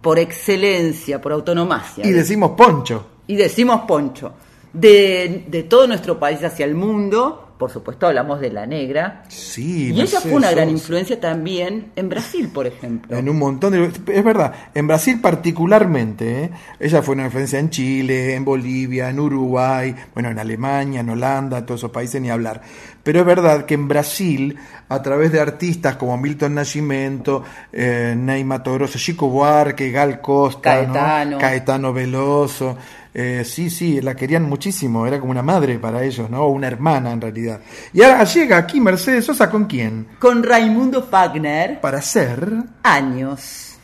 por excelencia, por autonomacia. Y decimos poncho. y decimos poncho. De, de todo nuestro país hacia el mundo, por supuesto hablamos de la negra. Sí, y ella fue una gran influencia también en Brasil, por ejemplo. En un montón de... Es verdad, en Brasil particularmente, ¿eh? ella fue una influencia en Chile, en Bolivia, en Uruguay, bueno, en Alemania, en Holanda, todos esos países ni hablar. Pero es verdad que en Brasil, a través de artistas como Milton Nascimento, eh, Ney Mato Grosso, Chico Buarque, Gal Costa, ¿no? Caetano. Caetano Veloso, eh, sí, sí, la querían muchísimo, era como una madre para ellos, ¿no? Una hermana en realidad. Y ahora llega aquí Mercedes Sosa con quién? Con Raimundo Fagner. Para ser... Años.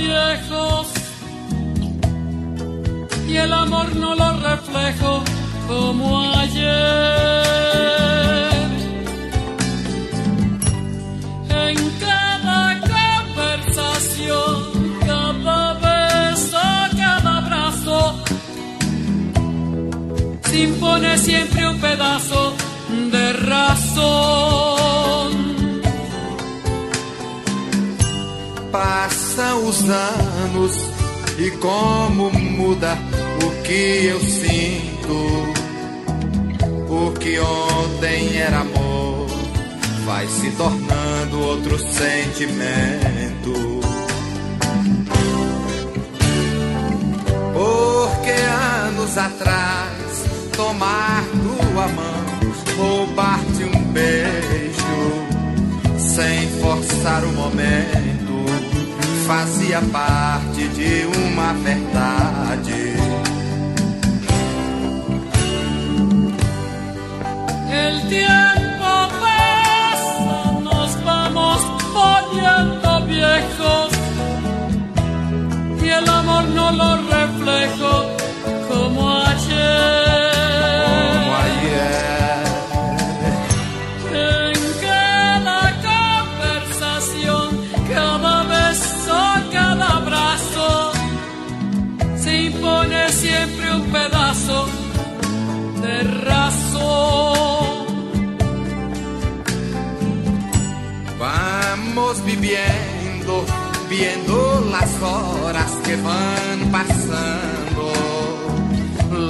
Viejos y el amor no lo reflejo como ayer. En cada conversación, cada beso, cada abrazo, se impone siempre un pedazo de razón. Passam os anos e como muda o que eu sinto. O que ontem era amor vai se tornando outro sentimento. Porque anos atrás tomar tua mão, roubar-te um beijo, sem forçar o momento, fazia parte de uma verdade. El tiempo pasa, nos vamos poniendo viejos y el amor no lo reflejo como ayer. Viviendo, viendo las horas que van pasando.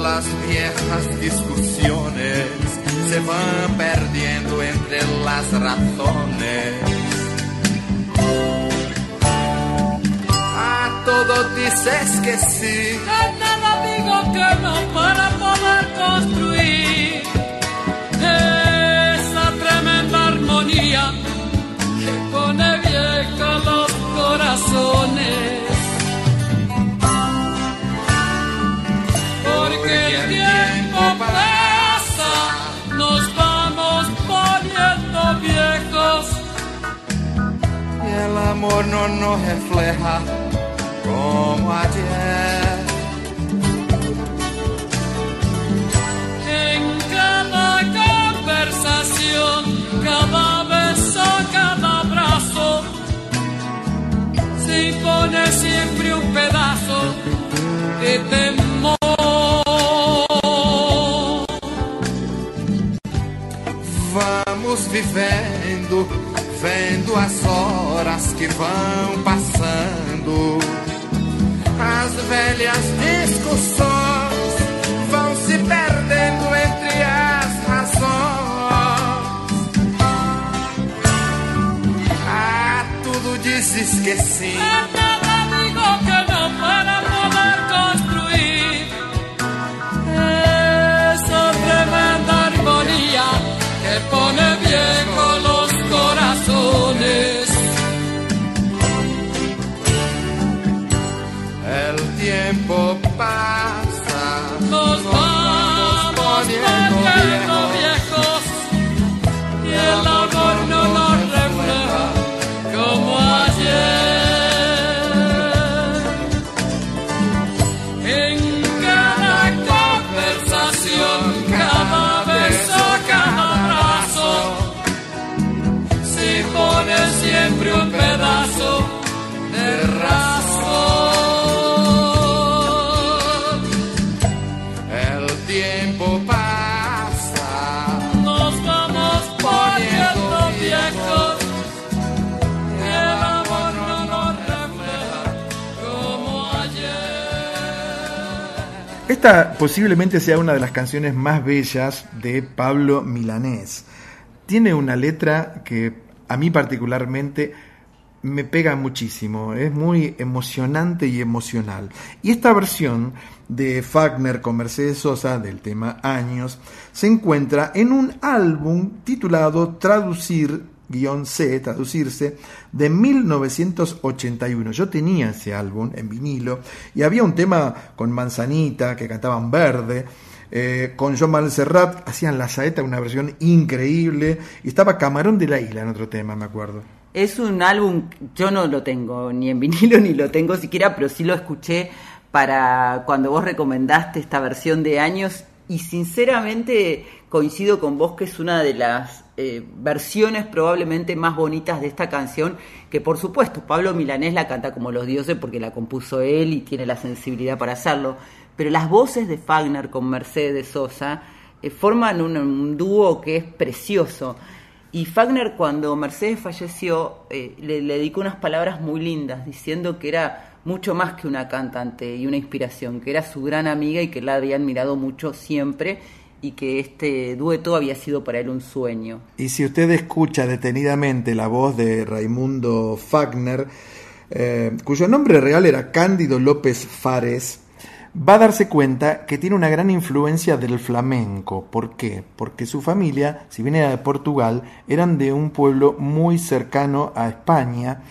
Las viejas discusiones se van perdiendo entre las razones. A todo dices que sí. A nada digo que no para poder construir amor no nos refleja como ayer. En cada conversación, cada beso, cada abrazo, se impone siempre un pedazo de temor. vivendo, vendo as horas que vão passando. As velhas discussões vão se perdendo entre as razões. Ah, tudo desesqueci. pone Esta posiblemente sea una de las canciones más bellas de Pablo Milanés. Tiene una letra que a mí particularmente me pega muchísimo, es muy emocionante y emocional. Y esta versión de Fagner con Mercedes Sosa del tema Años se encuentra en un álbum titulado Traducir C, traducirse, de 1981. Yo tenía ese álbum en vinilo y había un tema con Manzanita que cantaban verde. Eh, con John Manuel hacían La Saeta, una versión increíble. Y estaba Camarón de la Isla en otro tema, me acuerdo. Es un álbum, yo no lo tengo ni en vinilo ni lo tengo siquiera, pero sí lo escuché para cuando vos recomendaste esta versión de años y sinceramente coincido con vos que es una de las eh, versiones probablemente más bonitas de esta canción, que por supuesto Pablo Milanés la canta como los dioses porque la compuso él y tiene la sensibilidad para hacerlo, pero las voces de Fagner con Mercedes Sosa eh, forman un, dúo que es precioso. Y Fagner cuando Mercedes falleció eh, le, le dedicó unas palabras muy lindas, diciendo que era mucho más que una cantante y una inspiración, que era su gran amiga y que la había admirado mucho siempre y que este dueto había sido para él un sueño. Y si usted escucha detenidamente la voz de Raimundo Fagner, eh, cuyo nombre real era Cándido López Fares, va a darse cuenta que tiene una gran influencia del flamenco. ¿Por qué? Porque su familia, si bien era de Portugal, eran de un pueblo muy cercano a España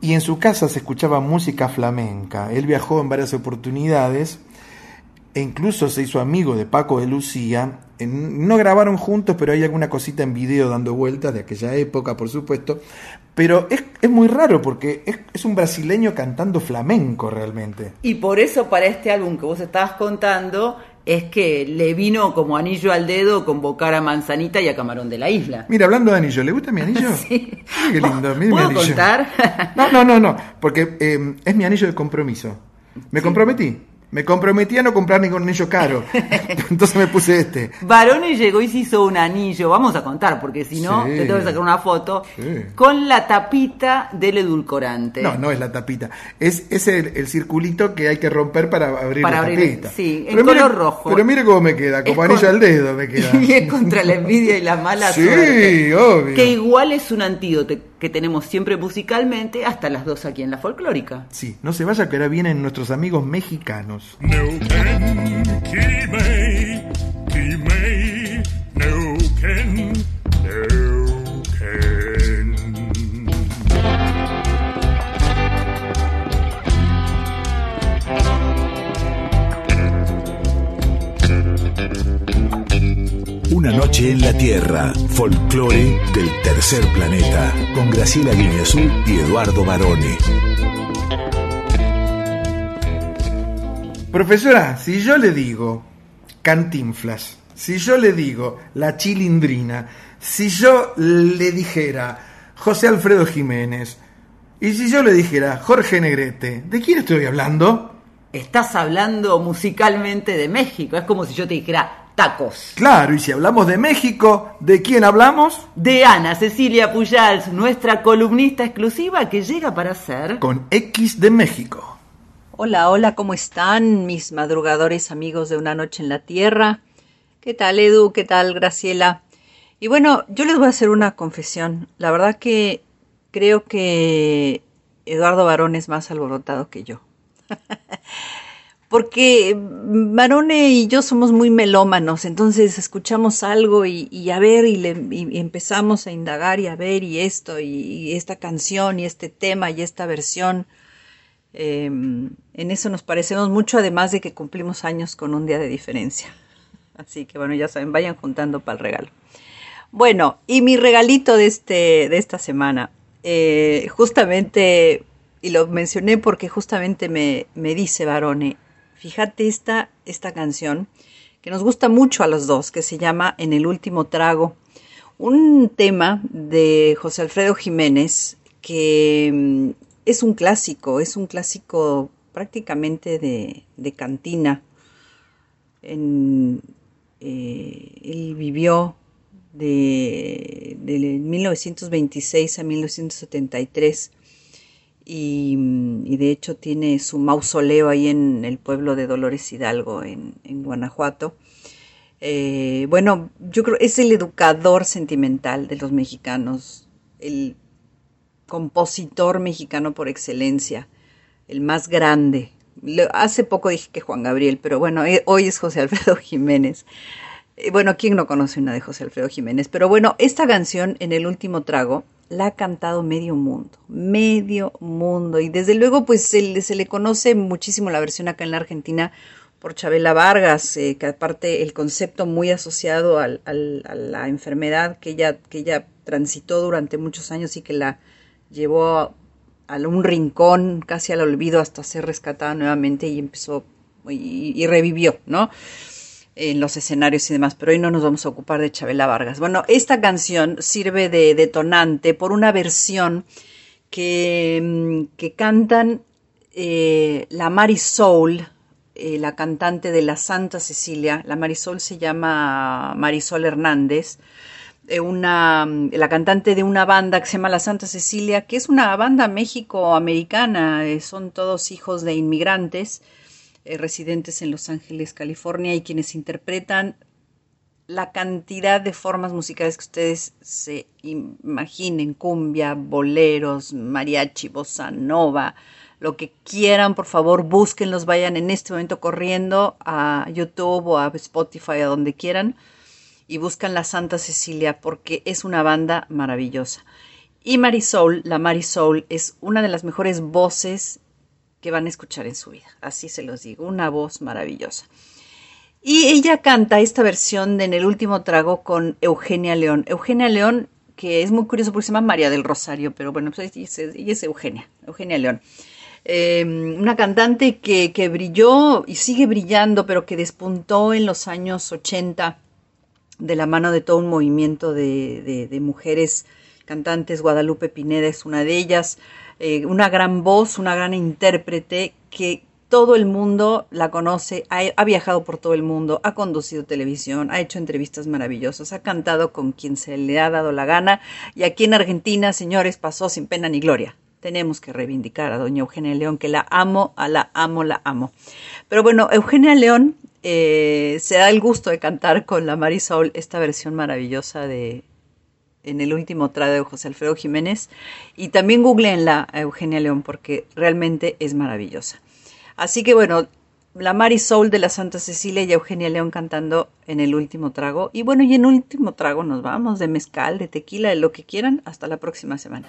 y en su casa se escuchaba música flamenca. Él viajó en varias oportunidades e incluso se hizo amigo de Paco de Lucía. No grabaron juntos, pero hay alguna cosita en video dando vueltas de aquella época, por supuesto. Pero es, es muy raro porque es, es, un brasileño cantando flamenco realmente. Y por eso para este álbum que vos estabas contando es que le vino como anillo al dedo convocar a Manzanita y a Camarón de la Isla. Mira, hablando de anillo, ¿le gusta mi anillo? sí. Qué lindo, mira ¿Puedo mi anillo. contar? No, no, no, no, porque eh, es mi anillo de compromiso. Me sí. comprometí. Me comprometí a no comprar ningún anillo caro. Entonces me puse este. Barone llegó y se hizo un anillo, vamos a contar, porque si no, sí. te tengo que sacar una foto, sí. con la tapita del edulcorante. No, no es la tapita. Es, es el, el, circulito que hay que romper para abrir para la abrir, tapita. Sí, en color mire, rojo. Pero mire cómo me queda, como es anillo con... al dedo me queda. Y es contra la envidia y la mala sí, suerte. obvio. Que igual es un antídoto que tenemos siempre musicalmente hasta las dos aquí en la folclórica. Sí, no se vaya que ahora vienen nuestros amigos mexicanos. Una noche en la Tierra, folclore del tercer planeta, con Graciela Guineazú y Eduardo Barone. Profesora, si yo le digo cantinflas, si yo le digo la chilindrina, si yo le dijera José Alfredo Jiménez, y si yo le dijera Jorge Negrete, ¿de quién estoy hablando? Estás hablando musicalmente de México, es como si yo te dijera tacos. Claro, y si hablamos de México, ¿de quién hablamos? De Ana Cecilia Pujals, nuestra columnista exclusiva que llega para ser... Con X de México. Hola, hola, ¿cómo están mis madrugadores amigos de Una Noche en la Tierra? ¿Qué tal Edu? ¿Qué tal Graciela? Y bueno, yo les voy a hacer una confesión. La verdad que creo que Eduardo Barón es más alborotado que yo. Porque Barone y yo somos muy melómanos, entonces escuchamos algo y, a ver y, le, empezamos a indagar y a ver y esto y, esta canción y este tema y esta versión. Em, en eso nos parecemos mucho, además de que cumplimos años con un día de diferencia. Así que bueno, ya saben, vayan juntando para el regalo. Bueno, y mi regalito de, este, de esta semana, eh, justamente, y lo mencioné porque justamente me, me dice Barone, Fíjate esta, esta canción que nos gusta mucho a los dos, que se llama En el último trago. Un tema de José Alfredo Jiménez que mm, es un clásico, es un clásico prácticamente de, cantina. En, eh, él vivió de, de 1926 a 1973 y, de hecho tiene su mausoleo ahí en el pueblo de Dolores Hidalgo, en, Guanajuato. Eh, bueno, yo creo es el educador sentimental de los mexicanos, el compositor mexicano por excelencia, el más grande. Hace poco dije que Juan Gabriel, pero bueno, eh, hoy es José Alfredo Jiménez. Eh, bueno, ¿quién no conoce una de José Alfredo Jiménez? Pero bueno, esta canción en el último trago la ha cantado medio mundo, medio mundo. Y desde luego, pues se, se le conoce muchísimo la versión acá en la Argentina por Chabela Vargas, eh, que aparte el concepto muy asociado al, a la enfermedad que ella, que ella transitó durante muchos años y que la llevó a, a un rincón, casi al olvido, hasta ser rescatada nuevamente y empezó y, y revivió, ¿no? En los escenarios y demás, pero hoy no nos vamos a ocupar de Chabela Vargas. Bueno, esta canción sirve de detonante por una versión que, mm, que cantan eh, la Marisol, eh, la cantante de la Santa Cecilia. La Marisol se llama Marisol Hernández. Eh, una, mm, la cantante de una banda que se llama La Santa Cecilia, que es una banda México-americana, son todos hijos de inmigrantes eh, residentes en Los Ángeles, California, y quienes interpretan la cantidad de formas musicales que ustedes se imaginen, cumbia, boleros, mariachi, bossa nova, lo que quieran, por favor, búsquenlos, vayan en este momento corriendo a YouTube o a Spotify, a donde quieran, y buscan la Santa Cecilia porque es una banda maravillosa. Y Marisol, la Marisol, es una de las mejores voces van a escuchar en su vida. Así se los digo, una voz maravillosa. Y ella canta esta versión de En el último trago con Eugenia León. Eugenia León, que es muy curioso porque se llama María del Rosario, pero bueno, pues ella es, Eugenia, Eugenia León. Em, una cantante que, que, brilló y sigue brillando, pero que despuntó en los años 80 de la mano de todo un movimiento de mujeres cantantes. Guadalupe Pineda es una de ellas. Eh, una gran voz, una gran intérprete que todo el mundo la conoce, ha, viajado por todo el mundo, ha conducido televisión, ha hecho entrevistas maravillosas, ha cantado con quien se le ha dado la gana y aquí en Argentina, señores, pasó sin pena ni gloria. Tenemos que reivindicar a doña Eugenia León, que la amo, a la amo, la amo. Pero bueno, Eugenia León eh, se da el gusto de cantar con la Marisol esta versión maravillosa de en el último trago de José Alfredo Jiménez y también googleenla a Eugenia León porque realmente es maravillosa. Así que bueno, la Marisol de la Santa Cecilia y Eugenia León cantando en el último trago. Y bueno, y en último trago nos vamos de mezcal, de tequila, de lo que quieran. Hasta la próxima semana.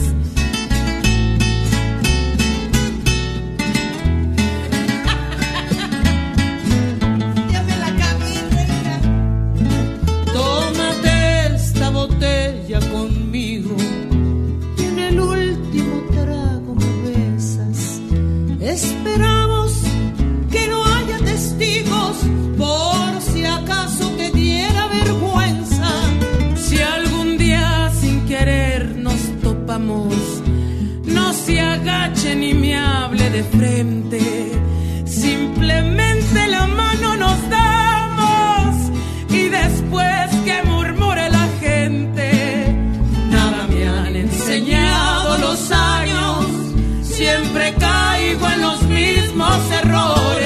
Ni me hable de frente. Simplemente la mano nos damos y después que murmure la gente, nada me han enseñado los años, siempre caigo en los mismos errores.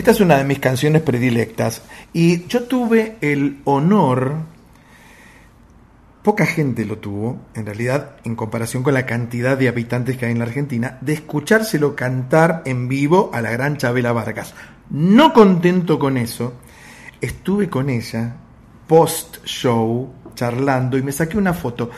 Esta es una de mis canciones predilectas y yo tuve el honor, poca gente lo tuvo, en realidad, en comparación con la cantidad de habitantes que hay en la Argentina, de escuchárselo cantar en vivo a la gran Chabela Vargas. No contento con eso, estuve con ella post show charlando y me saqué una foto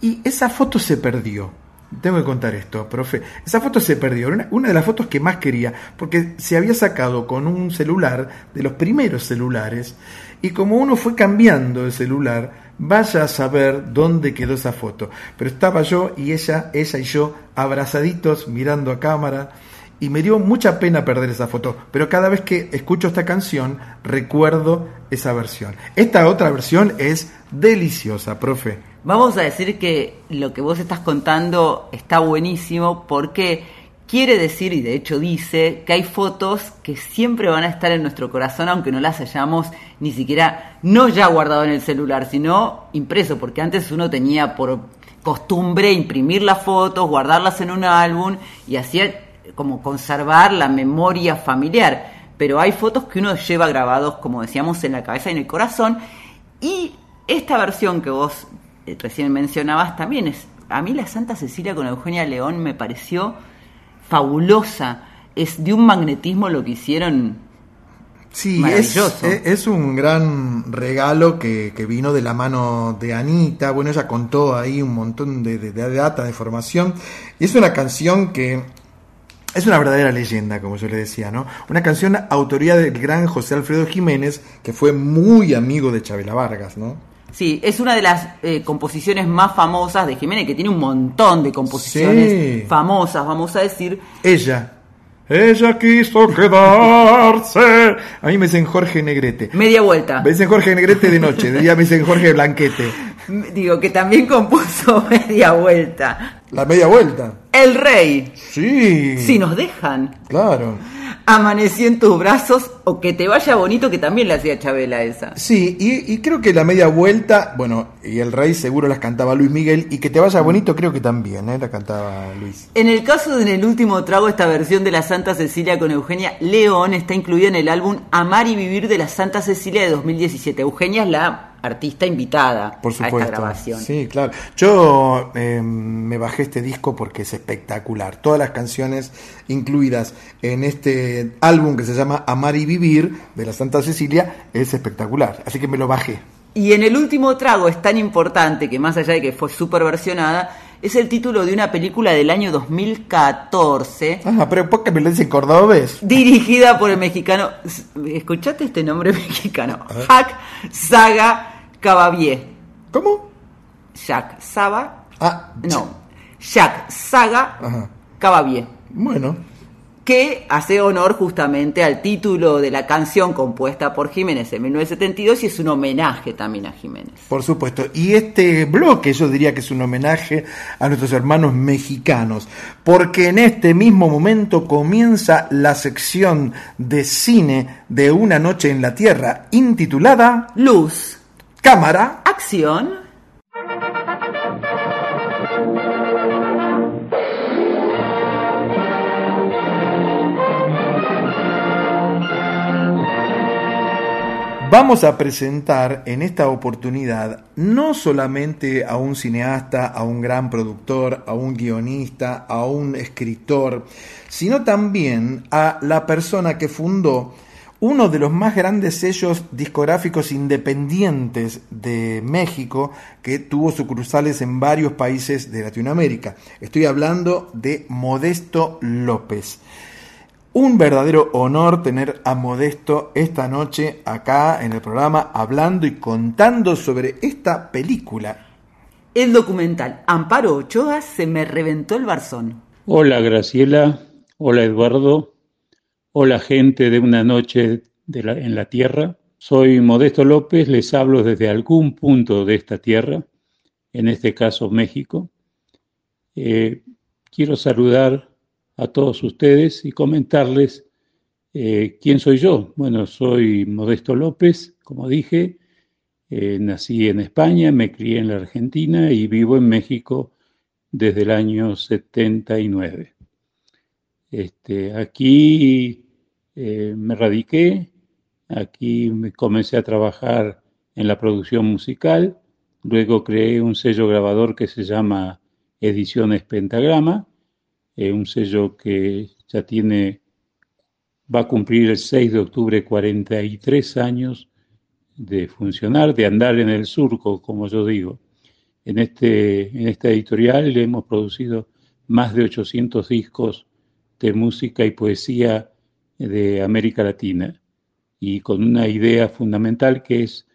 y esa foto se perdió. Tengo que contar esto, profe. Esa foto se perdió. Una, una de las fotos que más quería, porque se había sacado con un celular, de los primeros celulares, y como uno fue cambiando el celular, vaya a saber dónde quedó esa foto. Pero estaba yo y ella, ella y yo, abrazaditos, mirando a cámara, y me dio mucha pena perder esa foto. Pero cada vez que escucho esta canción, recuerdo esa versión. Esta otra versión es deliciosa, profe. Vamos a decir que lo que vos estás contando está buenísimo porque quiere decir, y de hecho dice, que hay fotos que siempre van a estar en nuestro corazón, aunque no las hayamos ni siquiera, no ya guardado en el celular, sino impreso, porque antes uno tenía por costumbre imprimir las fotos, guardarlas en un álbum y hacía como conservar la memoria familiar. Pero hay fotos que uno lleva grabados, como decíamos, en la cabeza y en el corazón. Y esta versión que vos eh, recién mencionabas también es. A mí la Santa Cecilia con Eugenia León me pareció fabulosa. Es de un magnetismo lo que hicieron. Sí, es, Maravilloso. es- es un gran regalo que, que vino de la mano de Anita. Bueno, ella contó ahí un montón de, de- de data, de información. Y es una canción que es una verdadera leyenda, como yo le decía, ¿no? Una canción autoría del gran José Alfredo Jiménez, que fue muy amigo de Chabela Vargas, ¿no? Sí, es una de las eh, composiciones más famosas de Jiménez, que tiene un montón de composiciones Sí. famosas, vamos a decir. Ella. Ella quiso quedarse. A mí me dicen Jorge Negrete. Media vuelta. Me dicen Jorge Negrete de noche, de día me dicen Jorge Blanquete. Digo, que también compuso media vuelta. La media vuelta. El rey. Sí. Si nos dejan. Claro. Amanecí en tus brazos o que te vaya bonito, que también le hacía Chabela esa. Sí, y, y creo que la media vuelta, bueno, y el rey seguro las cantaba Luis Miguel, y que te vaya bonito creo que también, ¿eh? La cantaba Luis. En el caso de En el último trago, esta versión de la Santa Cecilia con Eugenia León está incluida en el álbum Amar y Vivir de la Santa Cecilia de 2017. Eugenia es la artista invitada Por a esta supuesto. grabación. Sí, claro. Yo eh, me bajé este disco porque es espectacular. Todas las canciones incluidas en este álbum que se llama Amar y Vivir de la Santa Cecilia es espectacular. Así que me lo bajé. Y en el último trago es tan importante que más allá de que fue super versionada, es el título de una película del año 2014 Ah, pero ¿por qué me lo dicen cordobés? dirigida por el mexicano, ¿escuchaste este nombre mexicano? Jack Saga Cavavier. ¿Cómo? Jack Saba, Ah, no, Jack Saga Ajá. Cavavier. Bueno. que hace honor justamente al título de la canción compuesta por Jiménez en 1972 y es un homenaje también a Jiménez. Por supuesto. Y este bloque yo diría que es un homenaje a nuestros hermanos mexicanos, porque en este mismo momento comienza la sección de cine de Una Noche en la Tierra, intitulada Luz. Cámara. Acción. Vamos a presentar en esta oportunidad no solamente a un cineasta, a un gran productor, a un guionista, a un escritor, sino también a la persona que fundó uno de los más grandes sellos discográficos independientes de México que tuvo sucursales en varios países de Latinoamérica. Estoy hablando de Modesto López. Un verdadero honor tener a Modesto esta noche acá en el programa hablando y contando sobre esta película. El documental Amparo Ochoa se me reventó el barzón. Hola Graciela, hola Eduardo, hola gente de una noche en la tierra. Soy Modesto López, les hablo desde algún punto de esta tierra, en este caso México. Eh, quiero saludar a todos ustedes y comentarles eh, quién soy yo. Bueno, soy Modesto López, como dije, eh, nací en España, me crié en la Argentina y vivo en México desde el año 79. Este, aquí eh, me radiqué, aquí me comencé a trabajar en la producción musical, luego creé un sello grabador que se llama Ediciones Pentagrama, eh, un sello que ya tiene, va a cumplir el 6 de octubre 43 años de funcionar, de andar en el surco, como yo digo. En, este, en esta editorial hemos producido más de 800 discos de música y poesía de América Latina y con una idea fundamental que es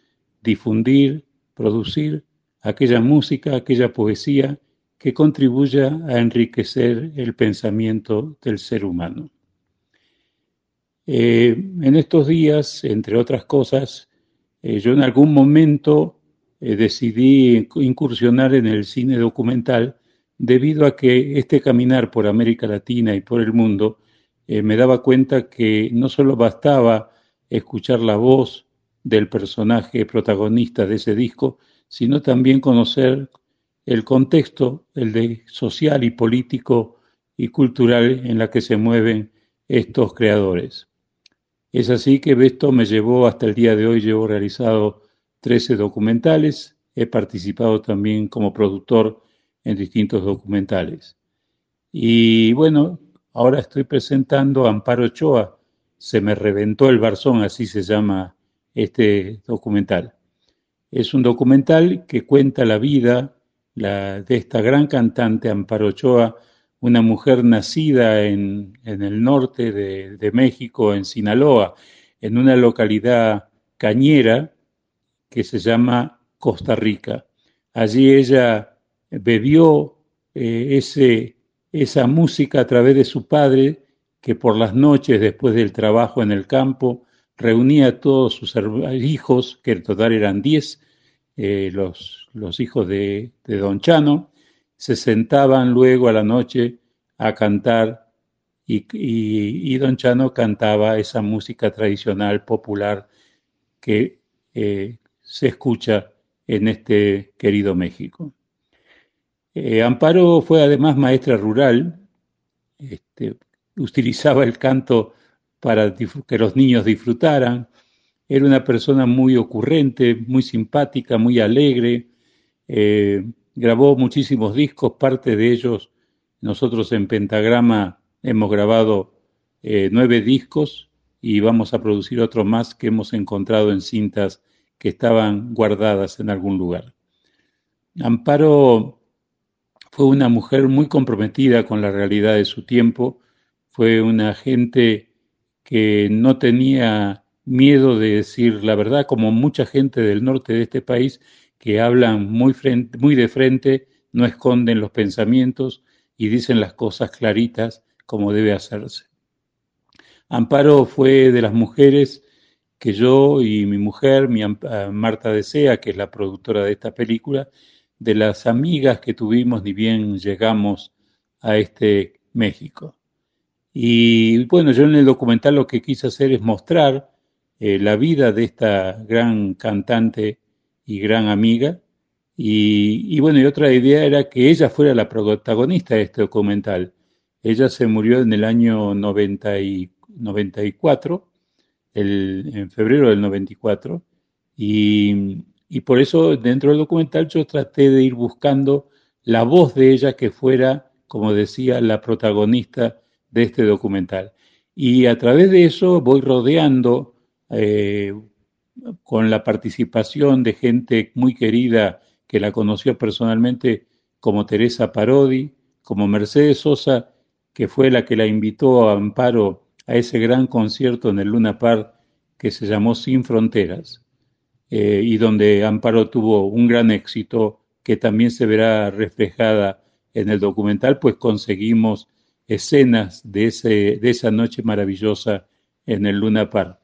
difundir, producir aquella música, aquella poesía que contribuya a enriquecer el pensamiento del ser humano. Eh, en estos días, entre otras cosas, eh, yo en algún momento eh, decidí incursionar en el cine documental debido a que este caminar por América Latina y por el mundo me daba cuenta que no solo bastaba escuchar la voz del personaje protagonista de ese disco, sino también conocer el contexto, el de social y político y cultural en la que se mueven estos creadores. Es así que esto me llevó hasta el día de hoy, llevo realizado 13 documentales, he participado también como productor en distintos documentales. Y bueno, ahora estoy presentando Amparo Ochoa, se me reventó el barzón, así se llama este documental. Es un documental que cuenta la vida, de esta gran cantante Amparo Ochoa, una mujer nacida en, el norte de, México, en Sinaloa, en una localidad cañera que se llama Costa Rica. Allí ella bebió eh, ese, esa música a través de su padre, que por las noches, después del trabajo en el campo, reunía a todos sus hijos, que en total eran diez, eh, los, los, hijos de, Don Chano, se sentaban luego a la noche a cantar y, Don Chano cantaba esa música tradicional popular que eh, se escucha en este querido México. Eh, Amparo fue además maestra rural, este, utilizaba el canto para que los niños disfrutaran, era una persona muy ocurrente, muy simpática, muy alegre. Eh, grabó muchísimos discos, parte de ellos nosotros en Pentagrama hemos grabado eh, nueve discos y vamos a producir otro más que hemos encontrado en cintas que estaban guardadas en algún lugar. Amparo fue una mujer muy comprometida con la realidad de su tiempo, fue una gente que no tenía miedo de decir la verdad, como mucha gente del norte de este país que hablan muy, de frente, no esconden los pensamientos y dicen las cosas claritas como debe hacerse. Amparo fue de las mujeres que yo y mi mujer, mi ah, Marta Desea, que es la productora de esta película, de las amigas que tuvimos ni bien llegamos a este México. Y bueno, yo en el documental lo que quise hacer es mostrar eh, la vida de esta gran cantante y gran amiga. Y, bueno, y otra idea era que ella fuera la protagonista de este documental. Ella se murió en el año 90 y, 94, el, en febrero del 94, y, y por eso dentro del documental yo traté de ir buscando la voz de ella que fuera, como decía, la protagonista de este documental. Y a través de eso voy rodeando eh, con la participación de gente muy querida que la conoció personalmente, como Teresa Parodi, como Mercedes Sosa, que fue la que la invitó a Amparo a ese gran concierto en el Luna Park que se llamó Sin Fronteras, eh, y donde Amparo tuvo un gran éxito que también se verá reflejada en el documental, pues conseguimos escenas de, ese, de esa noche maravillosa en el Luna Park.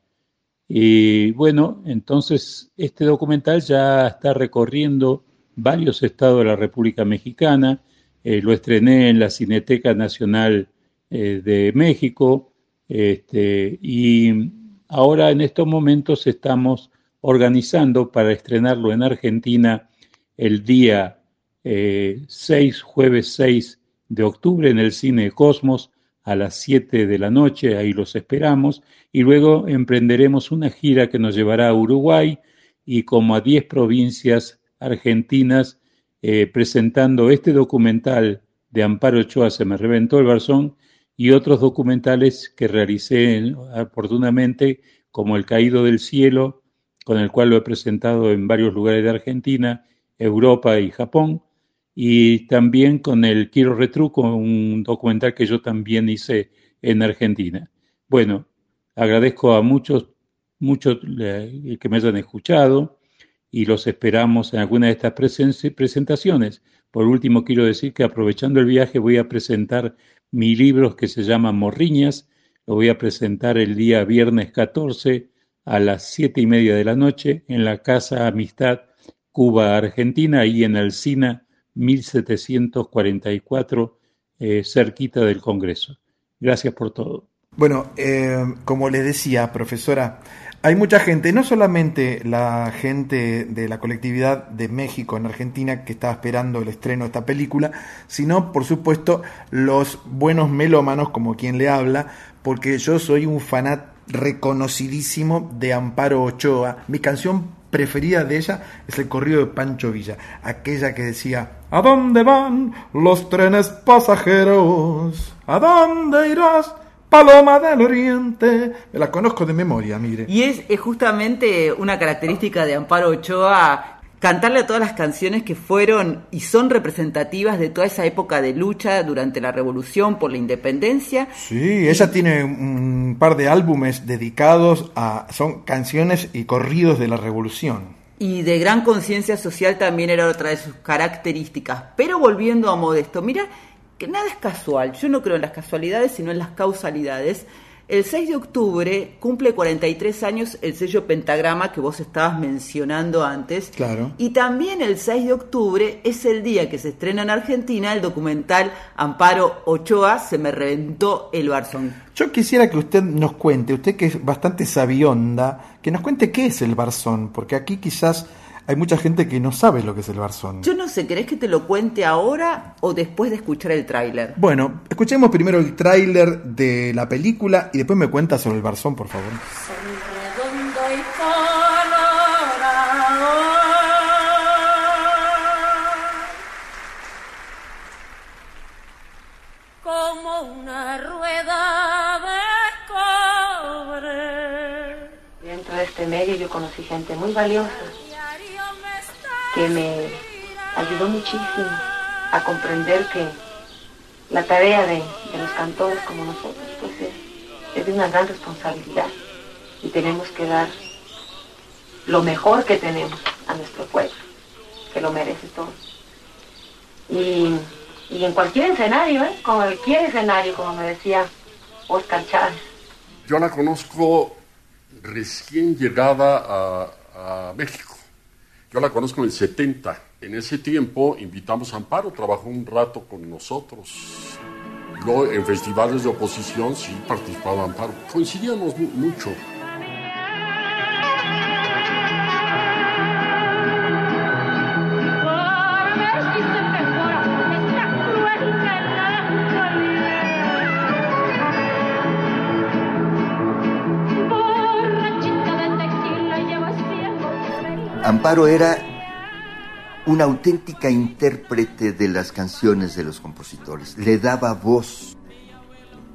Y bueno, entonces este documental ya está recorriendo varios estados de la República Mexicana. Eh, lo estrené en la Cineteca Nacional eh, de México este, y ahora en estos momentos estamos organizando para estrenarlo en Argentina el día 6, eh, jueves 6 de octubre en el Cine Cosmos a las 7 de la noche, ahí los esperamos, y luego emprenderemos una gira que nos llevará a Uruguay y como a 10 provincias argentinas, eh, presentando este documental de Amparo Ochoa, Se me reventó el barzón, y otros documentales que realicé oportunamente, como El Caído del Cielo, con el cual lo he presentado en varios lugares de Argentina, Europa y Japón, y también con el Quiero Retruco, un documental que yo también hice en Argentina. Bueno, agradezco a muchos, muchos eh, que me hayan escuchado y los esperamos en alguna de estas presentaciones. Por último, quiero decir que aprovechando el viaje voy a presentar mi libro que se llama Morriñas. Lo voy a presentar el día viernes 14 a las siete y media de la noche en la Casa Amistad Cuba Argentina y en Alcina 1744, eh, cerquita del Congreso. Gracias por todo. Bueno, eh, como les decía, profesora, hay mucha gente, no solamente la gente de la colectividad de México en Argentina que estaba esperando el estreno de esta película, sino por supuesto los buenos melómanos como quien le habla, porque yo soy un fanat reconocidísimo de Amparo Ochoa. Mi canción preferida de ella es el corrido de Pancho Villa, aquella que decía, ¿A dónde van los trenes pasajeros? ¿A dónde irás? Paloma del Oriente. Me la conozco de memoria, mire. Y es, justamente una característica de Amparo Ochoa cantarle a todas las canciones que fueron y son representativas de toda esa época de lucha durante la revolución por la independencia. Sí, ella tiene un par de álbumes dedicados a son canciones y corridos de la revolución. Y de gran conciencia social también era otra de sus características. Pero volviendo a Modesto, mira que nada es casual. Yo no creo en las casualidades, sino en las causalidades. El 6 de octubre cumple 43 años el sello Pentagrama que vos estabas mencionando antes. Claro. Y también el 6 de octubre es el día que se estrena en Argentina el documental Amparo Ochoa, Se me reventó el barzón. Yo quisiera que usted nos cuente, usted que es bastante sabionda, que nos cuente qué es el barzón, porque aquí quizás hay mucha gente que no sabe lo que es el barzón. Yo no sé, ¿querés que te lo cuente ahora o después de escuchar el tráiler? Bueno, escuchemos primero el tráiler de la película y después me cuenta sobre el barzón, por favor. Como una rueda de cobre. Dentro de este medio yo conocí gente muy valiosa que me ayudó muchísimo a comprender que la tarea de, los cantores como nosotros pues es, de una gran responsabilidad y tenemos que dar lo mejor que tenemos a nuestro pueblo, que lo merece todo. Y, en cualquier escenario, ¿eh? cualquier escenario, como me decía Oscar Chávez. Yo la conozco recién llegada a México yo la conozco en el 70. En ese tiempo invitamos a Amparo, trabajó un rato con nosotros. En festivales de oposición sí participaba Amparo. Coincidíamos mucho. Amparo era una auténtica intérprete de las canciones de los compositores. Le daba voz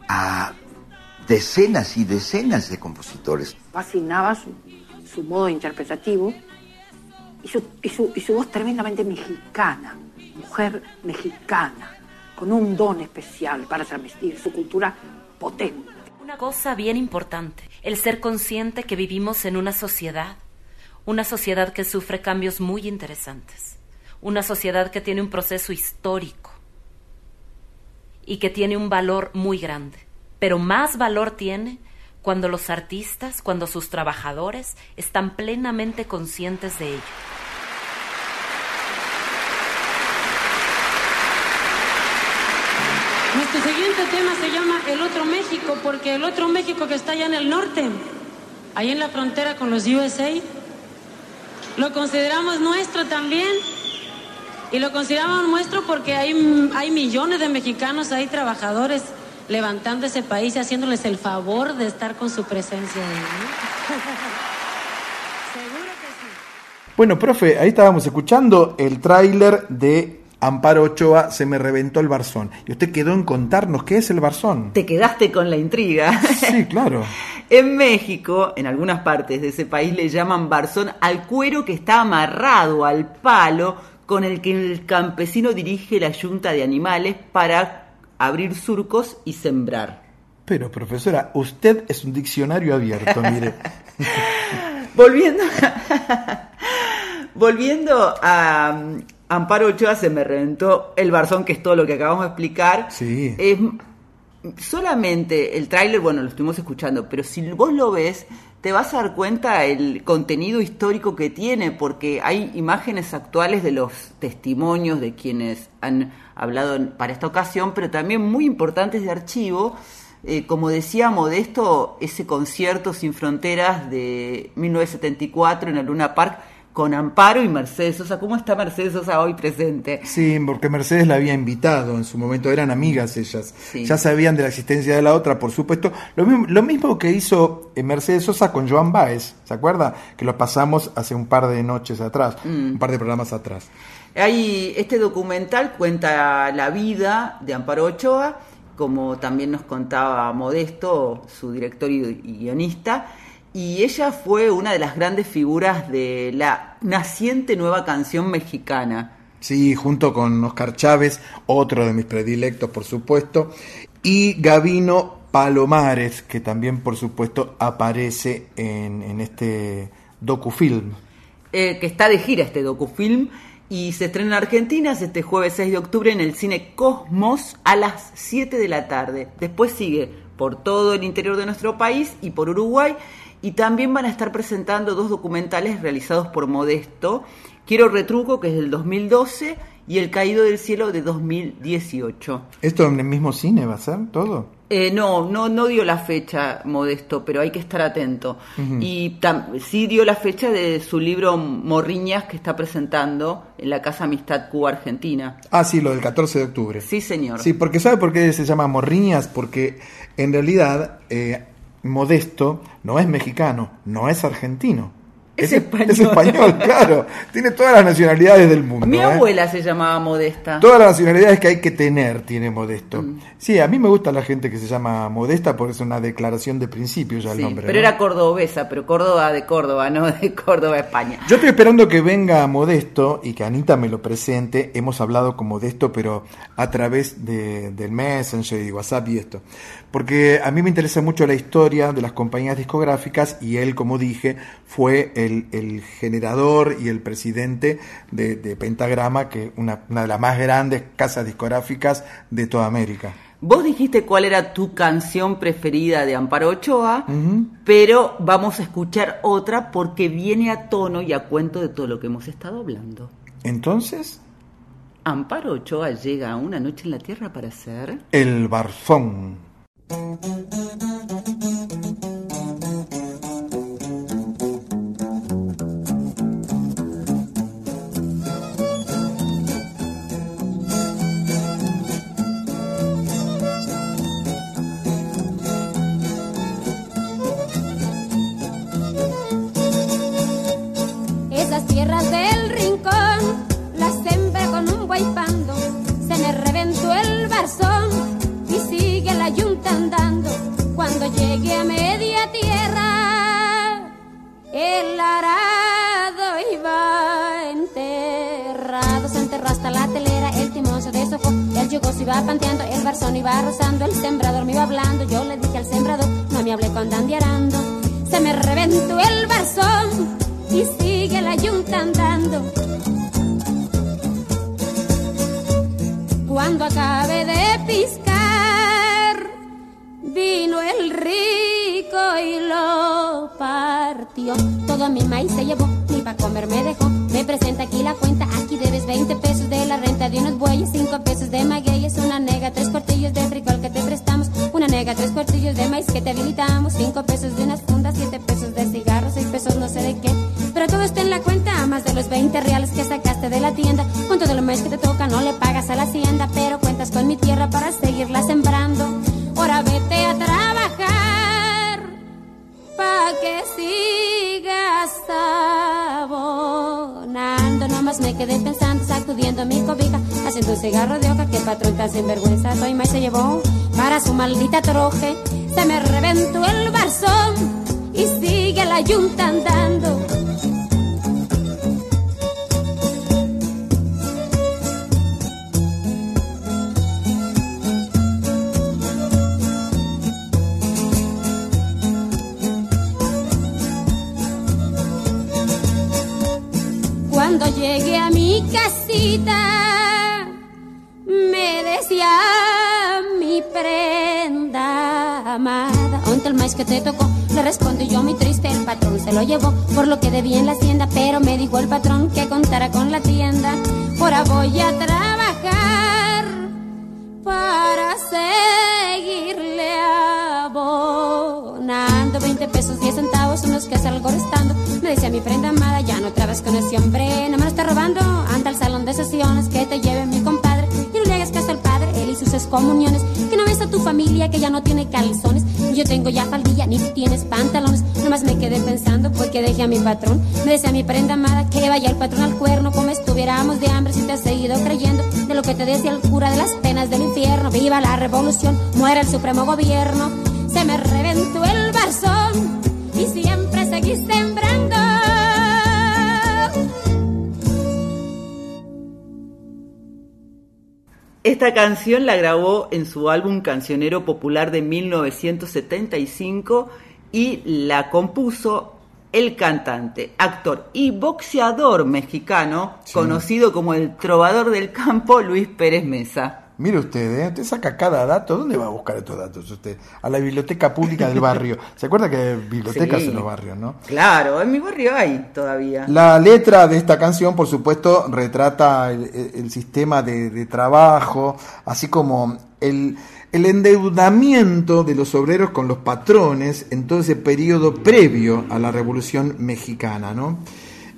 a decenas y decenas de compositores. Fascinaba su, su modo interpretativo y su, y, su, y su voz tremendamente mexicana, mujer mexicana, con un don especial para transmitir su cultura potente. Una cosa bien importante, el ser consciente que vivimos en una sociedad, una sociedad que sufre cambios muy interesantes, una sociedad que tiene un proceso histórico y que tiene un valor muy grande, pero más valor tiene cuando los artistas, cuando sus trabajadores están plenamente conscientes de ello. Nuestro siguiente tema se llama El Otro México, porque el Otro México que está allá en el norte, ahí en la frontera con los USA, lo consideramos nuestro también. Y lo consideramos nuestro porque hay, hay millones de mexicanos ahí, trabajadores, levantando ese país y haciéndoles el favor de estar con su presencia ahí. Seguro que sí. Bueno, profe, ahí estábamos escuchando el tráiler de Amparo Ochoa, Se me reventó el barzón. Y usted quedó en contarnos qué es el barzón. Te quedaste con la intriga. Sí, claro. En México, en algunas partes de ese país, le llaman barzón al cuero que está amarrado al palo con el que el campesino dirige la yunta de animales para abrir surcos y sembrar. Pero, profesora, usted es un diccionario abierto, mire. Volviendo, volviendo a um, Amparo Ochoa, se me reventó el barzón, que es todo lo que acabamos de explicar. Sí. Es solamente el tráiler, bueno, lo estuvimos escuchando, pero si vos lo ves, te vas a dar cuenta el contenido histórico que tiene, porque hay imágenes actuales de los testimonios de quienes han hablado para esta ocasión, pero también muy importantes de archivo. Eh, como decía Modesto, ese concierto sin fronteras de 1974 en el Luna Park con Amparo y Mercedes Sosa. ¿Cómo está Mercedes Sosa hoy presente? Sí, porque Mercedes la había invitado en su momento, eran amigas ellas. Sí. Ya sabían de la existencia de la otra, por supuesto. Lo mismo, lo mismo que hizo eh, Mercedes Sosa con Joan Baez, ¿se acuerda? Que lo pasamos hace un par de noches atrás, Mm. un par de programas atrás. Hay, este documental cuenta la vida de Amparo Ochoa, como también nos contaba Modesto, su director y guionista, y ella fue una de las grandes figuras de la naciente nueva canción mexicana. Sí, junto con Oscar Chávez, otro de mis predilectos, por supuesto, y Gavino Palomares, que también, por supuesto, aparece en, en este docufilm. eh, que está de gira este docufilm y se estrena en Argentina este jueves 6 de octubre en el cine Cosmos a las 7 de la tarde. Después sigue por todo el interior de nuestro país y por Uruguay y también van a estar presentando dos documentales realizados por Modesto, Quiero Retruco que es del 2012 y El Caído del Cielo de 2018. ¿Esto en el mismo cine va a ser todo? Eh, no, no, no dio la fecha Modesto, pero hay que estar atento. Y tam- sí dio la fecha de su libro Morriñas que está presentando en la Casa Amistad Cuba Argentina. Ah, sí, lo del 14 de octubre. Sí, señor. Sí, porque ¿sabe por qué se llama Morriñas? Porque en realidad eh, Modesto no es mexicano, no es argentino. Es español. Es español, claro. Tiene todas las nacionalidades del mundo. Mi ¿eh? abuela se llamaba Modesta. Todas las nacionalidades que hay que tener tiene Modesto. Mm. Sí, a mí me gusta la gente que se llama Modesta porque es una declaración de principio ya el Sí, nombre. pero ¿no? era cordobesa, pero Córdoba de Córdoba, no de Córdoba, España. Yo estoy esperando que venga Modesto y que Anita me lo presente. Hemos hablado con Modesto, pero a través de, del Messenger y WhatsApp y esto. Porque a mí me interesa mucho la historia de las compañías discográficas y él, como dije, fue el, el generador y el presidente de, de Pentagrama, que una, una de las más grandes casas discográficas de toda América. Vos dijiste cuál era tu canción preferida de Amparo Ochoa, pero vamos a escuchar otra porque viene a tono y a cuento de todo lo que hemos estado hablando. Entonces, Amparo Ochoa llega a una noche en la tierra para ser... el Barzón. Esas tierras del rincón, la sembré con un guaypando, se me reventó el barzón yunta andando. Cuando llegué a media tierra, el arado iba enterrado, se enterró hasta la telera, el timón se deshojó, el yugo se iba panteando, el barzón iba rozando, el sembrador me iba hablando, yo le dije al sembrador, no me hablé con dandiarando, se me reventó el barzón partió. Todo mi maíz se llevó, ni para comer me dejó. Me presenta aquí la cuenta, aquí debes 20 pesos de la renta de unos bueyes, 5 pesos de magueyes, una nega, tres cuartillos de frijol que te prestamos, una nega, tres cuartillos de maíz que te habilitamos, 5 pesos de unas fundas, 7 pesos de cigarros, 6 pesos no sé de qué. Pero todo está en la cuenta, más de los 20 reales que sacaste de la tienda. Con todo lo más que te toca, no le pagas a la hacienda, pero cuentas con mi tierra para seguirla sembrando. Que sigas abonando. Nomás me quedé pensando, sacudiendo mi cobija, haciendo un cigarro de hoja que patrón tan sinvergüenza. Soy más se llevó para su maldita troje. Se me reventó el barzón y sigue la yunta andando. Cuando llegué a mi casita, me decía mi prenda amada. ¿Onta el maíz que te tocó? Le respondí yo muy triste, el patrón se lo llevó por lo que debía en la hacienda, pero me dijo el patrón que contara con la tienda. Ahora voy a trabajar para seguirle abonando 20 pesos 10 centavos son los que salgo restando. Me decía mi prenda amada ya no trabas con ese hombre no me lo está robando. Anda al salón de sesiones que te lleve mi compadre. Y no le hagas caso al padre él y sus excomuniones. Que no ves a tu familia que ya no tiene calzones. Yo tengo ya faldilla ni tienes pantalones. Nomás me quedé pensando porque dejé a mi patrón. Me decía mi prenda amada que vaya el patrón al cuerno. Como estuviéramos de hambre si te has seguido creyendo de lo que te decía el cura de las penas del infierno. Viva la revolución muera el supremo gobierno se me reventó el barzón y siempre seguí sembrando. Esta canción la grabó en su álbum Cancionero Popular de 1975 y la compuso el cantante, actor y boxeador mexicano, conocido como el trovador del campo Luis Pérez Mesa. Mire usted, ¿eh? usted saca cada dato. ¿Dónde va a buscar estos datos usted? A la biblioteca pública del barrio. ¿Se acuerda que hay bibliotecas Sí. en los barrios, no? Claro, en mi barrio hay todavía. La letra de esta canción, por supuesto, retrata el, sistema de, de trabajo, así como el, el endeudamiento de los obreros con los patrones en todo ese periodo previo a la Revolución Mexicana, ¿no?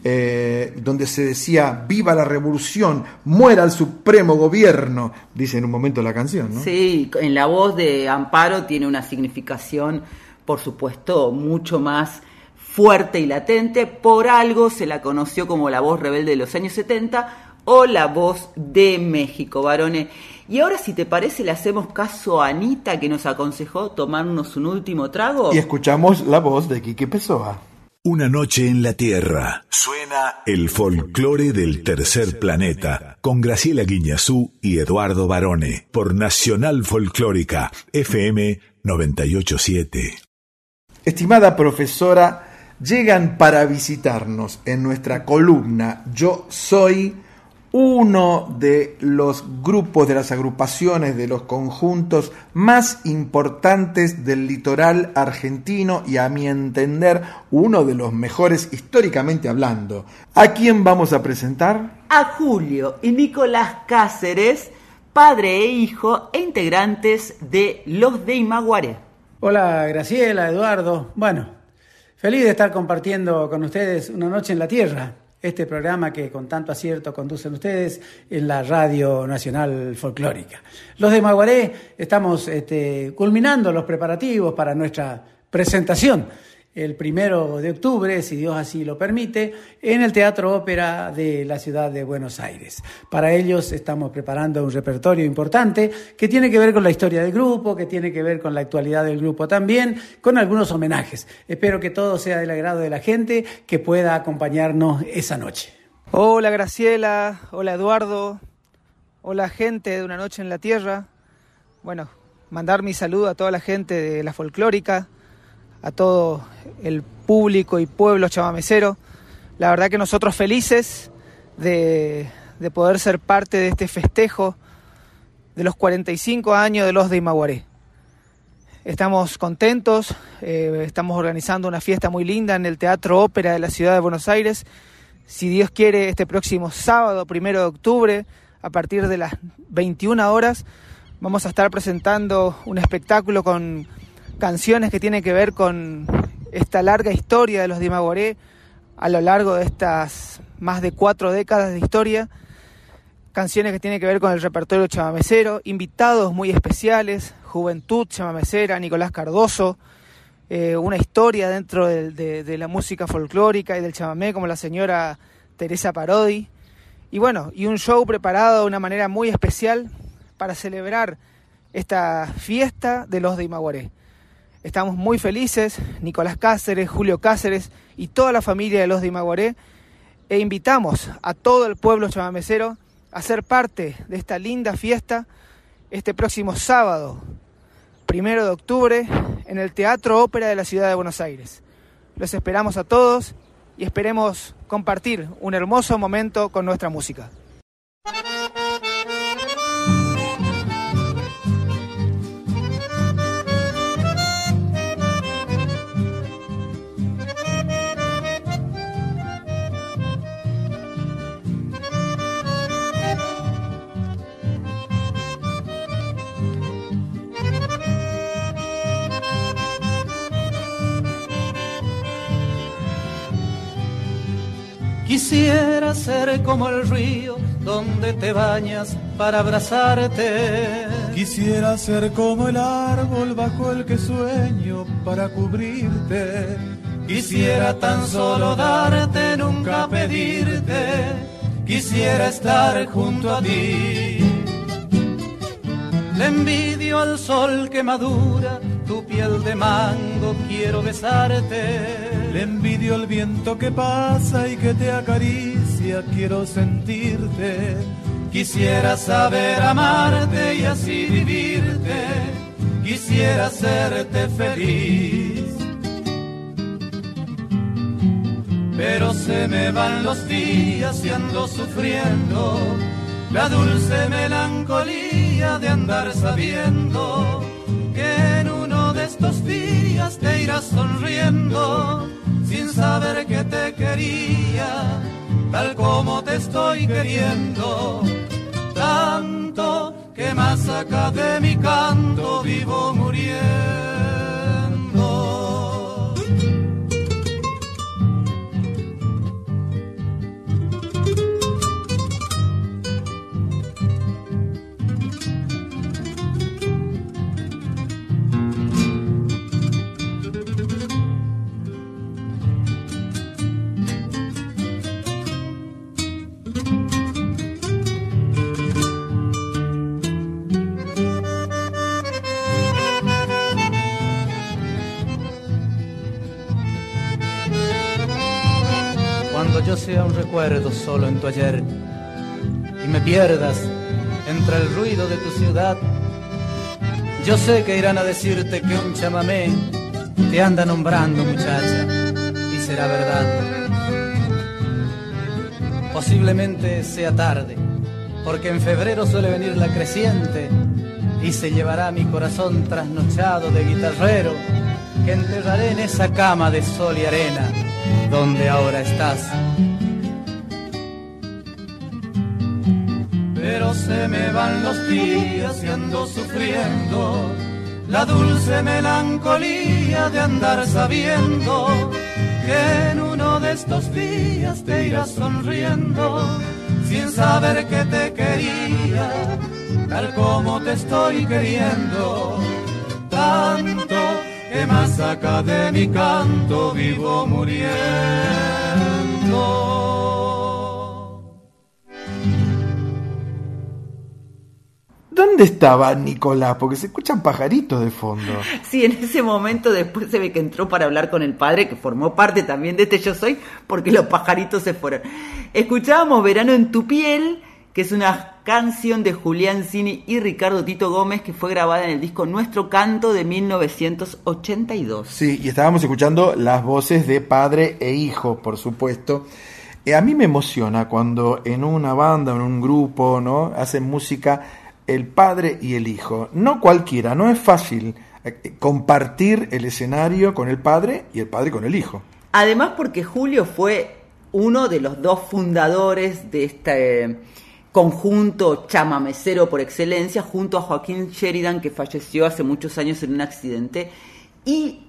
Eh, donde se decía, viva la revolución, muera el supremo gobierno, dice en un momento la canción, ¿no? Sí, en la voz de Amparo tiene una significación, por supuesto, mucho más fuerte y latente. Por algo se la conoció como la voz rebelde de los años 70 o la voz de México, varones. Y ahora, si te parece, le hacemos caso a Anita que nos aconsejó tomarnos un último trago. Y escuchamos la voz de Quique Pessoa. Una noche en la Tierra. Suena el folclore del tercer planeta con Graciela Guiñazú y Eduardo Barone por Nacional Folclórica FM 987. Estimada profesora, llegan para visitarnos en nuestra columna Yo Soy uno de los grupos, de las agrupaciones, de los conjuntos más importantes del litoral argentino y a mi entender uno de los mejores históricamente hablando. ¿A quién vamos a presentar? a Julio y Nicolás Cáceres, padre e hijo e integrantes de Los de Imaguaré. Hola Graciela, Eduardo. Bueno, feliz de estar compartiendo con ustedes una noche en la Tierra, este programa que con tanto acierto conducen ustedes en la Radio Nacional Folclórica. Los de Maguaré estamos este, culminando los preparativos para nuestra presentación el primero de octubre, si Dios así lo permite, en el Teatro Ópera de la ciudad de Buenos Aires. Para ellos estamos preparando un repertorio importante que tiene que ver con la historia del grupo, que tiene que ver con la actualidad del grupo también, con algunos homenajes. Espero que todo sea del agrado de la gente que pueda acompañarnos esa noche. Hola Graciela, hola Eduardo, hola gente de Una Noche en la Tierra. Bueno, mandar mi saludo a toda la gente de la folclórica, a todo el público y pueblo chamamecero. La verdad que nosotros felices de, poder ser parte de este festejo de los 45 años de los de Imaguaré. Estamos contentos, eh, estamos organizando una fiesta muy linda en el Teatro Ópera de la ciudad de Buenos Aires. Si Dios quiere, este próximo sábado, primero de octubre, a partir de las 21 horas, vamos a estar presentando un espectáculo con canciones que tienen que ver con esta larga historia de los Dimagoré a lo largo de estas más de cuatro décadas de historia. Canciones que tienen que ver con el repertorio chamamecero, invitados muy especiales, Juventud chamamecera, Nicolás Cardoso, eh, una historia dentro de, la música folclórica y del chamamé como la señora Teresa Parodi. Y bueno, y un show preparado de una manera muy especial para celebrar esta fiesta de los de Imaguaré. Estamos muy felices, Nicolás Cáceres, Julio Cáceres y toda la familia de los de Imaguaré, e invitamos a todo el pueblo chamamecero a ser parte de esta linda fiesta este próximo sábado, primero de octubre, en el Teatro Ópera de la Ciudad de Buenos Aires. Los esperamos a todos y esperemos compartir un hermoso momento con nuestra música. Quisiera ser como el río donde te bañas para abrazarte. Quisiera ser como el árbol bajo el que sueño para cubrirte. Quisiera tan solo darte, nunca pedirte. Quisiera estar junto a ti. Le envidio al sol que madura tu piel de mango, quiero besarte le envidio el viento que pasa y que te acaricia, quiero sentirte. Quisiera saber amarte y así vivirte, quisiera hacerte feliz. Pero se me van los días y ando sufriendo la dulce melancolía de andar sabiendo estos días te irás sonriendo sin saber que te quería, tal como te estoy queriendo. Tanto que más acá de mi canto vivo muriendo. Sea un recuerdo solo en tu ayer y me pierdas entre el ruido de tu ciudad. Yo sé que irán a decirte que un chamamé te anda nombrando muchacha y será verdad. Posiblemente sea tarde, porque en febrero suele venir la creciente y se llevará mi corazón trasnochado de guitarrero que enterraré en esa cama de sol y arena donde ahora estás. Se me van los días y ando sufriendo la dulce melancolía de andar sabiendo que en uno de estos días te irás sonriendo sin saber que te quería, tal como te estoy queriendo, tanto que más saca de mi canto vivo muriendo. ¿Dónde estaba Nicolás? Porque se escuchan pajaritos de fondo. Sí, en ese momento después se ve que entró para hablar con el padre, que formó parte también de este Yo Soy, porque los pajaritos se fueron. Escuchábamos Verano en tu piel, que es una canción de Julián Cini y Ricardo Tito Gómez, que fue grabada en el disco Nuestro Canto de 1982. Sí, y estábamos escuchando las voces de padre e hijo, por supuesto. Eh, a mí me emociona cuando en una banda, en un grupo, ¿no? Hacen música el padre y el hijo. No cualquiera, no es fácil eh, compartir el escenario con el padre y el padre con el hijo. Además porque Julio fue uno de los dos fundadores de este conjunto chamamecero por excelencia, junto a Joaquín Sheridan, que falleció hace muchos años en un accidente, y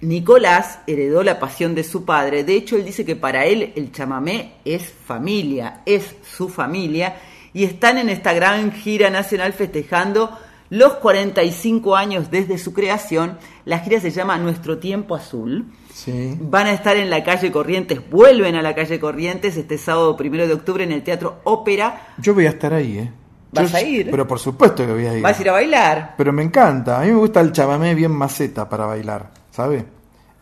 Nicolás heredó la pasión de su padre. De hecho, él dice que para él el chamamé es familia, es su familia, y están en esta gran gira nacional festejando los 45 años desde su creación. La gira se llama Nuestro Tiempo Azul. Sí. Van a estar en la calle Corrientes, vuelven a la calle Corrientes este sábado primero de octubre en el Teatro Ópera. Yo voy a estar ahí, ¿eh? ¿Vas Yo- a ir? Pero por supuesto que voy a ir. ¿Vas a ir a bailar? Pero me encanta. A mí me gusta el chamamé bien maceta para bailar, ¿sabe?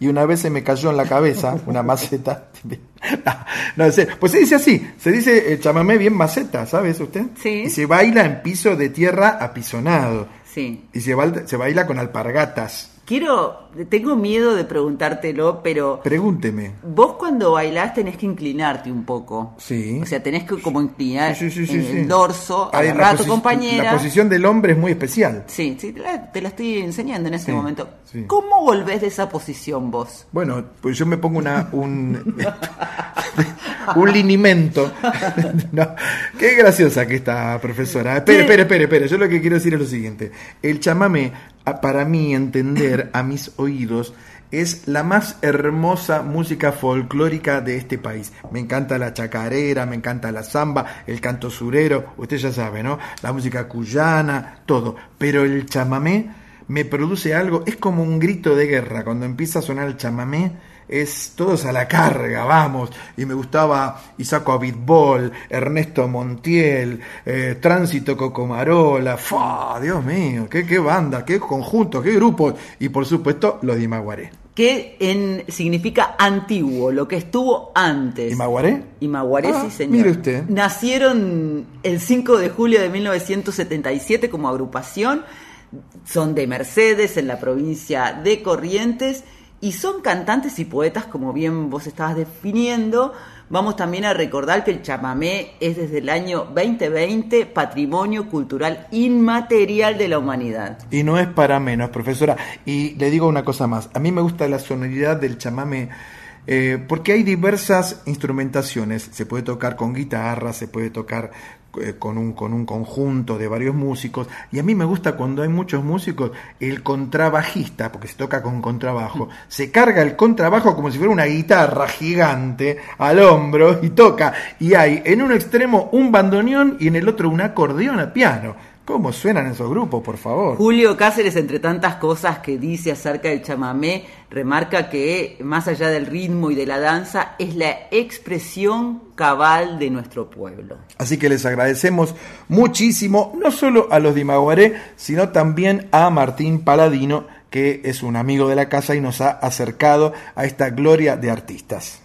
Y una vez se me cayó en la cabeza una maceta. no sé, pues se dice así, se dice el chamamé bien maceta, ¿sabes usted? Sí. Y se baila en piso de tierra apisonado. Sí. Y se baila, se baila con alpargatas. Quiero, tengo miedo de preguntártelo, pero Pregúnteme. vos cuando bailás tenés que inclinarte un poco. Sí. O sea, tenés que como inclinar Sí, sí, sí, el dorso, Ahí agarrar a tu compañera. La posición del hombre es muy especial. Sí, sí, te la, te la estoy enseñando en este Sí, momento. ¿Cómo volvés de esa posición vos? Bueno, pues yo me pongo una, un, un linimento. No, qué graciosa que está, profesora. Espere, espere, espere, espere. Yo lo que quiero decir es lo siguiente. El chamamé, a- para mí entender, a mis oídos, es la más hermosa música folclórica de este país. Me encanta la chacarera, me encanta la samba, el canto surero, usted ya sabe, ¿no? La música cuyana, todo. Pero el chamamé me produce algo, es como un grito de guerra. Cuando empieza a sonar el chamamé, es todos a la carga, vamos. Y me gustaba Isaco Abitbol, Ernesto Montiel, eh, Tránsito Cocomarola, ¡fa! Dios mío, qué, qué banda, qué conjunto, qué grupos. Y por supuesto, los de Imaguaré. Que en, significa antiguo, lo que estuvo antes. ¿Imaguaré? Imaguaré, Ah, sí, señor. mire usted. Nacieron el 5 de julio de 1977 como agrupación. Son de Mercedes, en la provincia de Corrientes. Y son cantantes y poetas, como bien vos estabas definiendo. Vamos también a recordar que el chamamé es desde el año 2020 patrimonio cultural inmaterial de la humanidad. Y no es para menos, profesora. Y le digo una cosa más. A mí me gusta la sonoridad del chamamé. eh, porque hay diversas instrumentaciones. Se puede tocar con guitarra, se puede tocar con, un, con un conjunto de varios músicos. Y a mí me gusta cuando hay muchos músicos, el contrabajista, porque se toca con contrabajo, se carga el contrabajo como si fuera una guitarra gigante al hombro y toca. Y hay en un extremo un bandoneón y en el otro un acordeón a piano. ¿Cómo suenan esos grupos, por favor? Julio Cáceres, entre tantas cosas que dice acerca del chamamé, remarca que más allá del ritmo y de la danza, es la expresión cabal de nuestro pueblo. Así que les agradecemos muchísimo, no solo a los de Imaguaré, sino también a Martín Paladino, que es un amigo de la casa y nos ha acercado a esta gloria de artistas.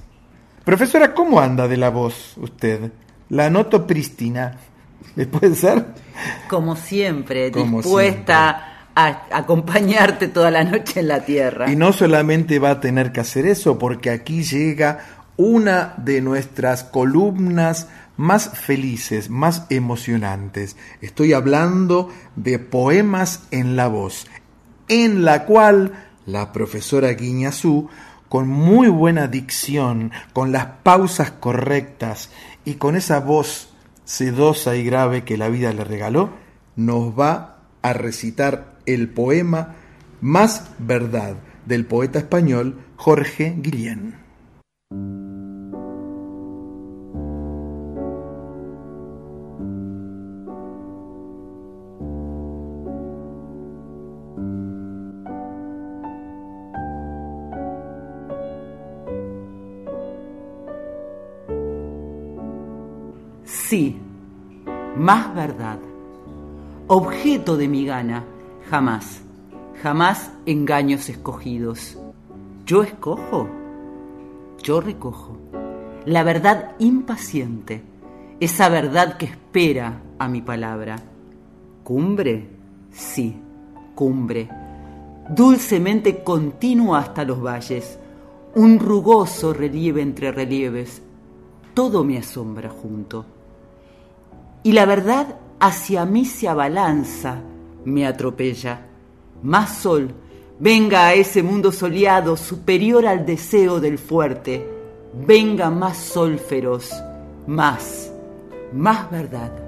Profesora, ¿cómo anda de la voz usted? La noto prístina. ¿Le puede ser? Como siempre, Como dispuesta a acompañarte toda la noche en la tierra. Y no solamente va a tener que hacer eso, porque aquí llega una de nuestras columnas más felices, más emocionantes. Estoy hablando de Poemas en la Voz, en la cual la profesora Guiñazú, con muy buena dicción, con las pausas correctas y con esa voz sedosa y grave que la vida le regaló, nos va a recitar el poema Más Verdad del poeta español Jorge Guillén. Sí, más verdad. Objeto de mi gana, jamás, jamás engaños escogidos. Yo escojo, yo recojo. La verdad impaciente, esa verdad que espera a mi palabra. Cumbre, sí, cumbre. Dulcemente continua hasta los valles, un rugoso relieve entre relieves. Todo me asombra junto. Y la verdad hacia mí se abalanza, me atropella. Más sol, venga a ese mundo soleado superior al deseo del fuerte. Venga más sol feroz, más, más verdad.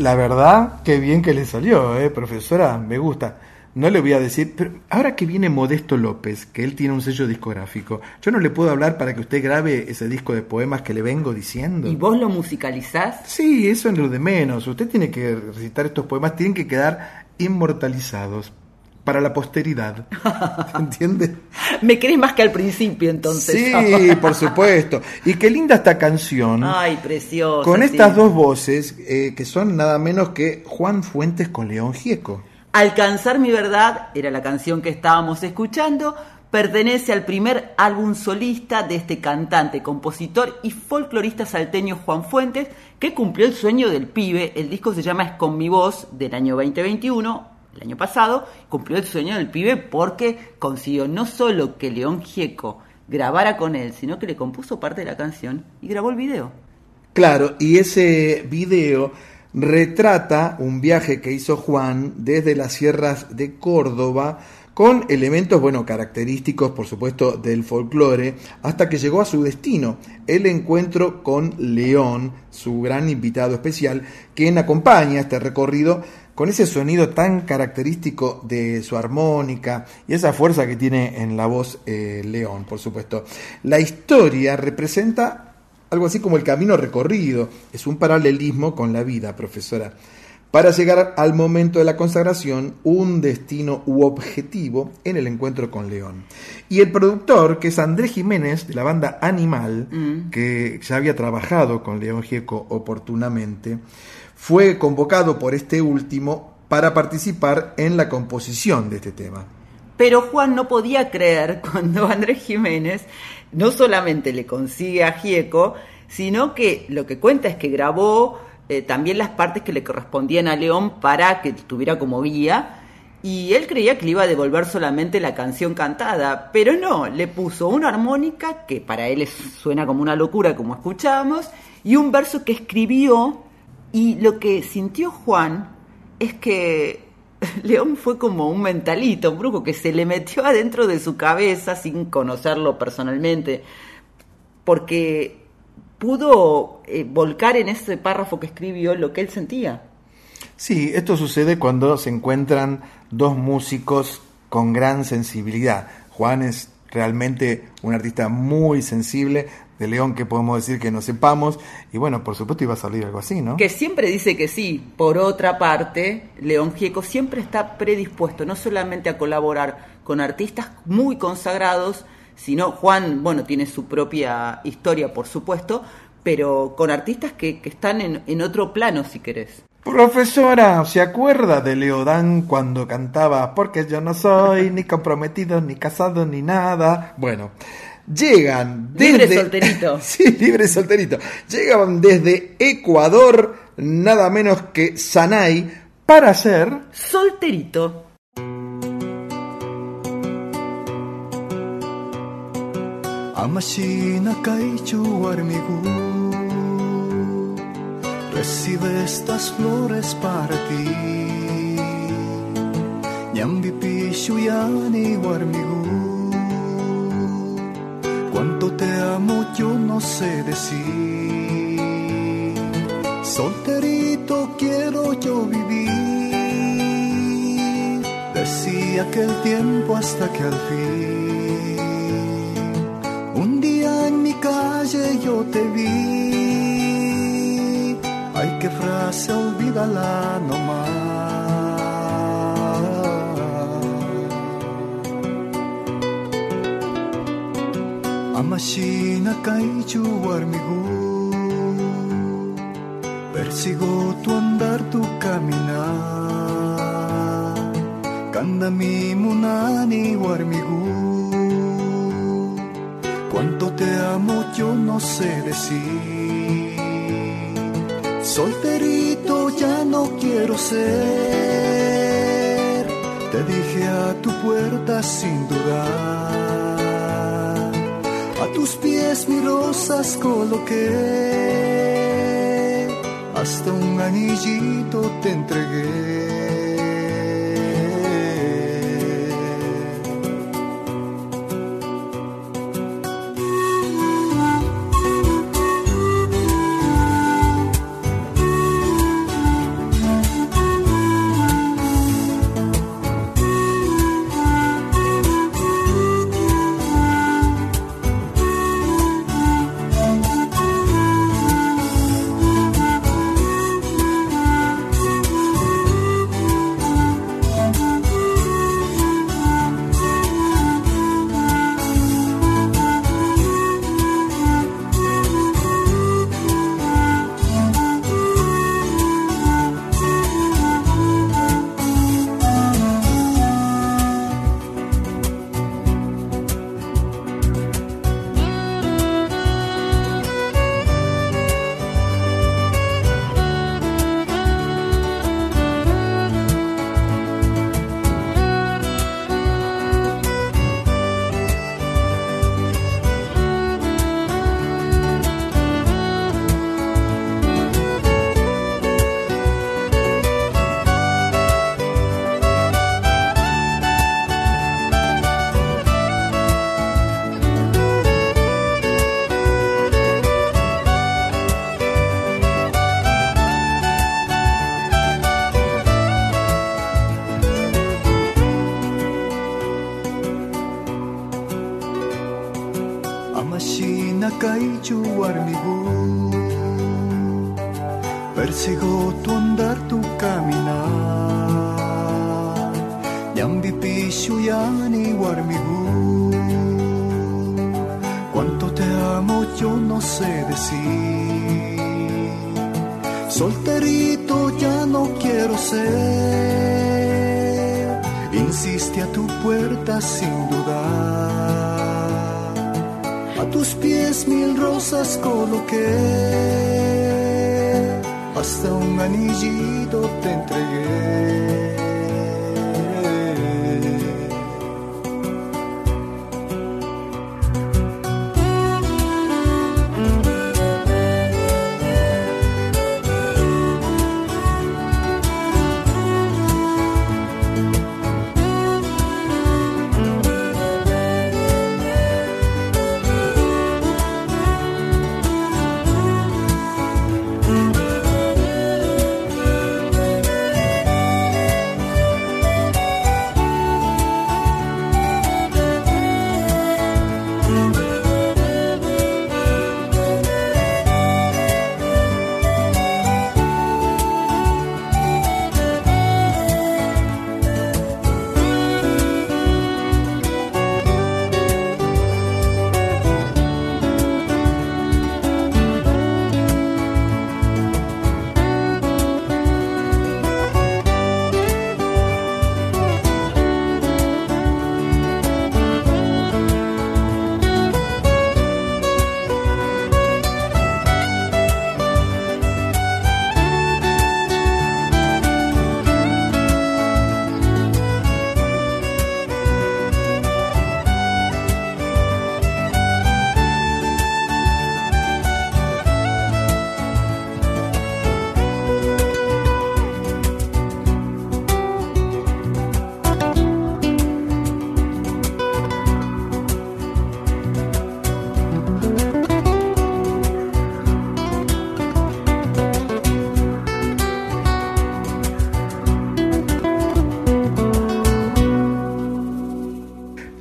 La verdad, qué bien que le salió, ¿eh? profesora, me gusta. No le voy a decir, pero ahora que viene Modesto López, que él tiene un sello discográfico, yo no le puedo hablar para que usted grabe ese disco de poemas que le vengo diciendo. ¿Y vos lo musicalizás? Sí, eso es lo de menos. Usted tiene que recitar estos poemas, tienen que quedar inmortalizados para la posteridad. ¿Entiende? Me querés más que al principio, entonces. Sí, por supuesto. Y qué linda esta canción. Ay, preciosa. Con estas dos voces, eh, que son nada menos que Juan Fuentes con León Gieco. Alcanzar mi verdad era la canción que estábamos escuchando, pertenece al primer álbum solista de este cantante, compositor y folclorista salteño Juan Fuentes, que cumplió el sueño del pibe. El disco se llama Es con mi voz del año 2021, el año pasado, cumplió el sueño del pibe porque consiguió no solo que León Gieco grabara con él, sino que le compuso parte de la canción y grabó el video. Claro, y ese video retrata un viaje que hizo Juan desde las sierras de Córdoba con elementos, bueno, característicos, por supuesto, del folclore, hasta que llegó a su destino, el encuentro con León, su gran invitado especial, quien acompaña este recorrido con ese sonido tan característico de su armónica y esa fuerza que tiene en la voz eh, León, por supuesto. La historia representa algo así como el camino recorrido, es un paralelismo con la vida, profesora para llegar al momento de la consagración, un destino u objetivo en el encuentro con León. Y el productor, que es Andrés Jiménez, de la banda Animal, mm. que ya había trabajado con León Gieco oportunamente, fue convocado por este último para participar en la composición de este tema. Pero Juan no podía creer cuando Andrés Jiménez no solamente le consigue a Gieco, sino que lo que cuenta es que grabó eh, también las partes que le correspondían a León para que tuviera como guía. Y él creía que le iba a devolver solamente la canción cantada, pero no, le puso una armónica, que para él suena como una locura, como escuchamos, y un verso que escribió, y lo que sintió Juan es que León fue como un mentalito, un brujo que se le metió adentro de su cabeza sin conocerlo personalmente, porque pudo eh, volcar en ese párrafo que escribió lo que él sentía. Sí, esto sucede cuando se encuentran dos músicos con gran sensibilidad. Juan es realmente un artista muy sensible, de León que podemos decir que no sepamos, y bueno, por supuesto iba a salir algo así, ¿no? Que siempre dice que sí. Por otra parte, León Gieco siempre está predispuesto no solamente a colaborar con artistas muy consagrados, sino Juan, bueno, tiene su propia historia, por supuesto, pero con artistas que, están en, otro plano, si querés. Profesora, ¿se acuerda de Leodán cuando cantaba Porque yo no soy ni comprometido, ni casado, ni nada? Bueno, llegan desde... Libre solterito. sí, libre solterito. Llegan desde Ecuador, nada menos que Sanay, para ser... Solterito. Amashina kaichu armigu Recibe estas flores para ti Nyambi pishu yani warmigu sé decir Solterito quiero yo vivir Decía que el tiempo hasta que al fin calle yo te vi. Ay, qué frase, olvídala nomás. Amashina kaichu warmigu. Persigo tu andar, tu caminar. Kanda mi munani warmigu Cuánto te amo yo no sé decir. Solterito ya no quiero ser. Te dije a tu puerta sin dudar. Tus pies mi rosas coloqué. Hasta un anillito te entregué.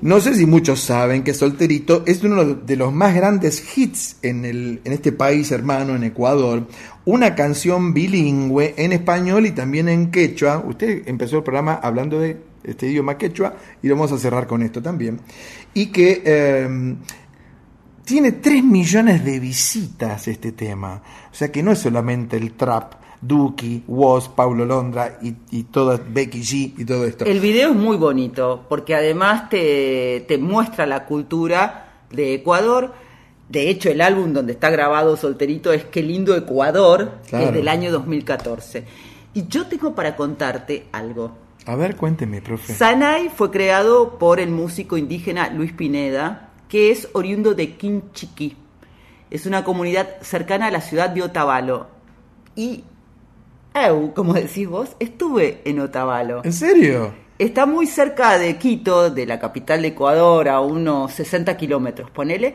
No sé si muchos saben que Solterito es uno de los más grandes hits en, el, en este país hermano, en Ecuador. Una canción bilingüe en español y también en quechua. Usted empezó el programa hablando de este idioma quechua y vamos a cerrar con esto también. Y que eh, tiene 3 millones de visitas este tema. O sea que no es solamente el trap Duki, Woz, Paulo Londra y, y todo, Becky G y todo esto. El video es muy bonito porque además te, te muestra la cultura de Ecuador. De hecho, el álbum donde está grabado Solterito es Qué lindo Ecuador, que es Claro. del año 2014. Y yo tengo para contarte algo. A ver, cuénteme, profe. Sanay fue creado por el músico indígena Luis Pineda, que es oriundo de Quinchiqui. Es una comunidad cercana a la ciudad de Otavalo. Y eu, como decís vos, estuve en Otavalo. ¿En serio? Está muy cerca de Quito, de la capital de Ecuador, a unos 60 kilómetros, ponele.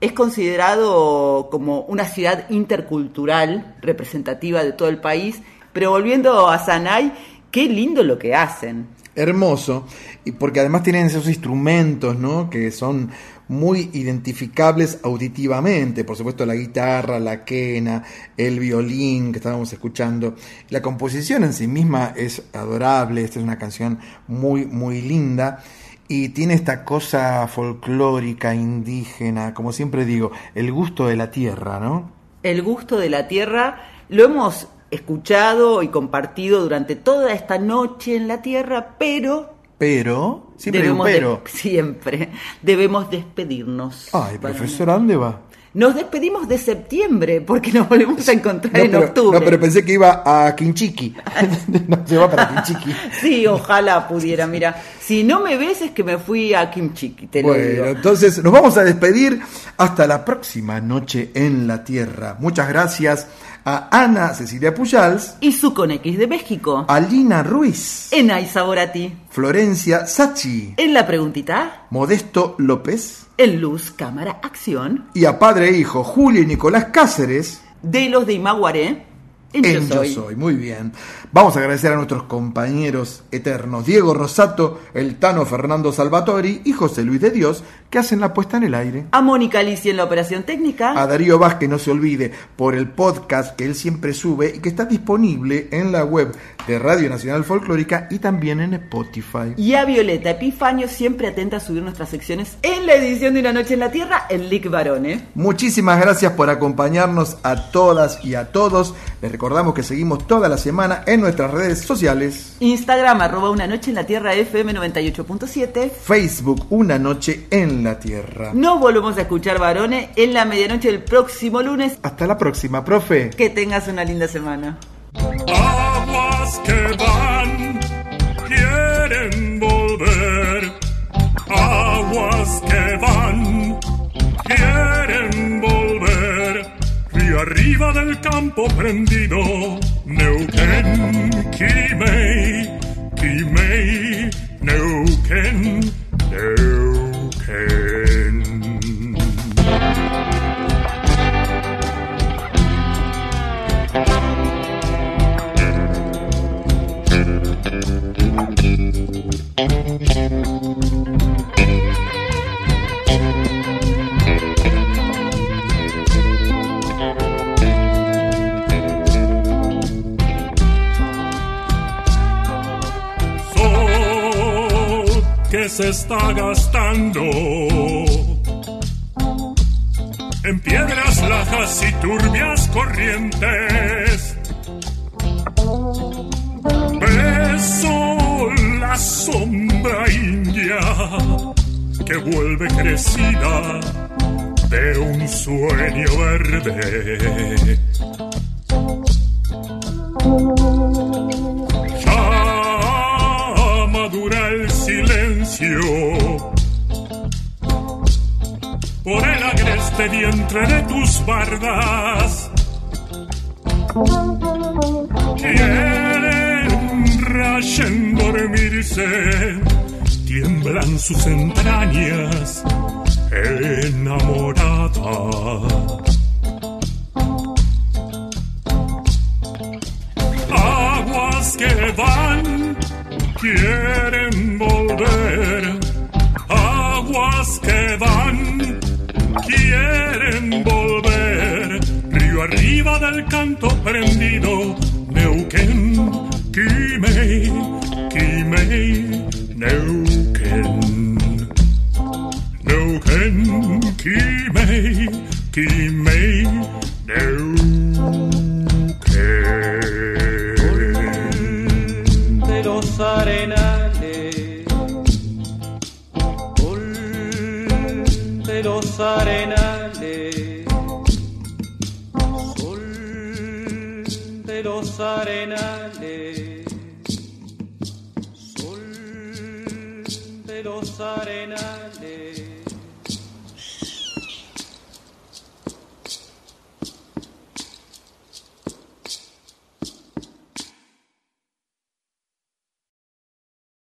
Es considerado como una ciudad intercultural, representativa de todo el país. Pero volviendo a Sanay, qué lindo lo que hacen. Hermoso, y porque además tienen esos instrumentos, ¿no? Que son muy identificables auditivamente, por supuesto la guitarra, la quena, el violín que estábamos escuchando. La composición en sí misma es adorable, esta es una canción muy, muy linda y tiene esta cosa folclórica, indígena, como siempre digo, el gusto de la tierra, ¿no? El gusto de la tierra lo hemos escuchado y compartido durante toda esta noche en la tierra, pero Pero, siempre hay un debemos de- pero. siempre debemos despedirnos. Ay, profesor, ¿a dónde va? Nos despedimos de septiembre porque nos volvemos a encontrar No en pero, octubre. no, pero pensé que iba a Quinchiqui. no, se va para Quinchiqui. Sí, ojalá pudiera. Mira, si no me ves es que me fui a te lo Bueno, digo. entonces nos vamos a despedir hasta la próxima noche en la Tierra. Muchas gracias a Ana Cecilia Pujals, Y su con X de México. a Lina Ruiz, En Aizaborati. Florencia Sachi, En la preguntita, Modesto López en Luz, Cámara, Acción. y a padre e hijo Julio y Nicolás Cáceres. De los de Imaguaré. En, Yo, soy. Muy bien. Vamos a agradecer a nuestros compañeros eternos, Diego Rosato, el Tano Fernando Salvatori y José Luis de Dios, que hacen la puesta en el aire. A Mónica Alicia en la operación técnica. A Darío Vázquez, no se olvide, por el podcast que él siempre sube y que está disponible en la web de Radio Nacional Folclórica y también en Spotify. Y a Violeta Epifanio, siempre atenta a subir nuestras secciones en la edición de Una Noche en la Tierra, en Lick Barone. Muchísimas gracias por acompañarnos a todas y a todos. Les recordamos que seguimos toda la semana en nuestras redes sociales. Instagram, arroba Una Noche en la Tierra FM 98.7. Facebook, Una Noche en la Tierra. Nos volvemos a escuchar, varones, en la medianoche del próximo lunes. Hasta la próxima, profe. Que tengas una linda semana. Aguas que van, quieren volver. Aguas que van, quieren arriba del campo prendido, Neuquén, Kimei, Neuquén, Neuquén. Se está gastando en piedras lajas y turbias corrientes. Beso la sombra india que vuelve crecida de un sueño verde. Ya madura el silencio por el agreste vientre de tus bardas. Quieren rayen dormirse, tiemblan sus entrañas enamorada. Aguas que van, quieren volver. Aguas que van, quieren volver. Río arriba del canto prendido, Neuquén, Quimei, Quimei, Neuquén. Neuquén, Quimei, Quimei, Neuquén. Los arenales, sol de los arenales, sol de los arenales, sol de los arenales.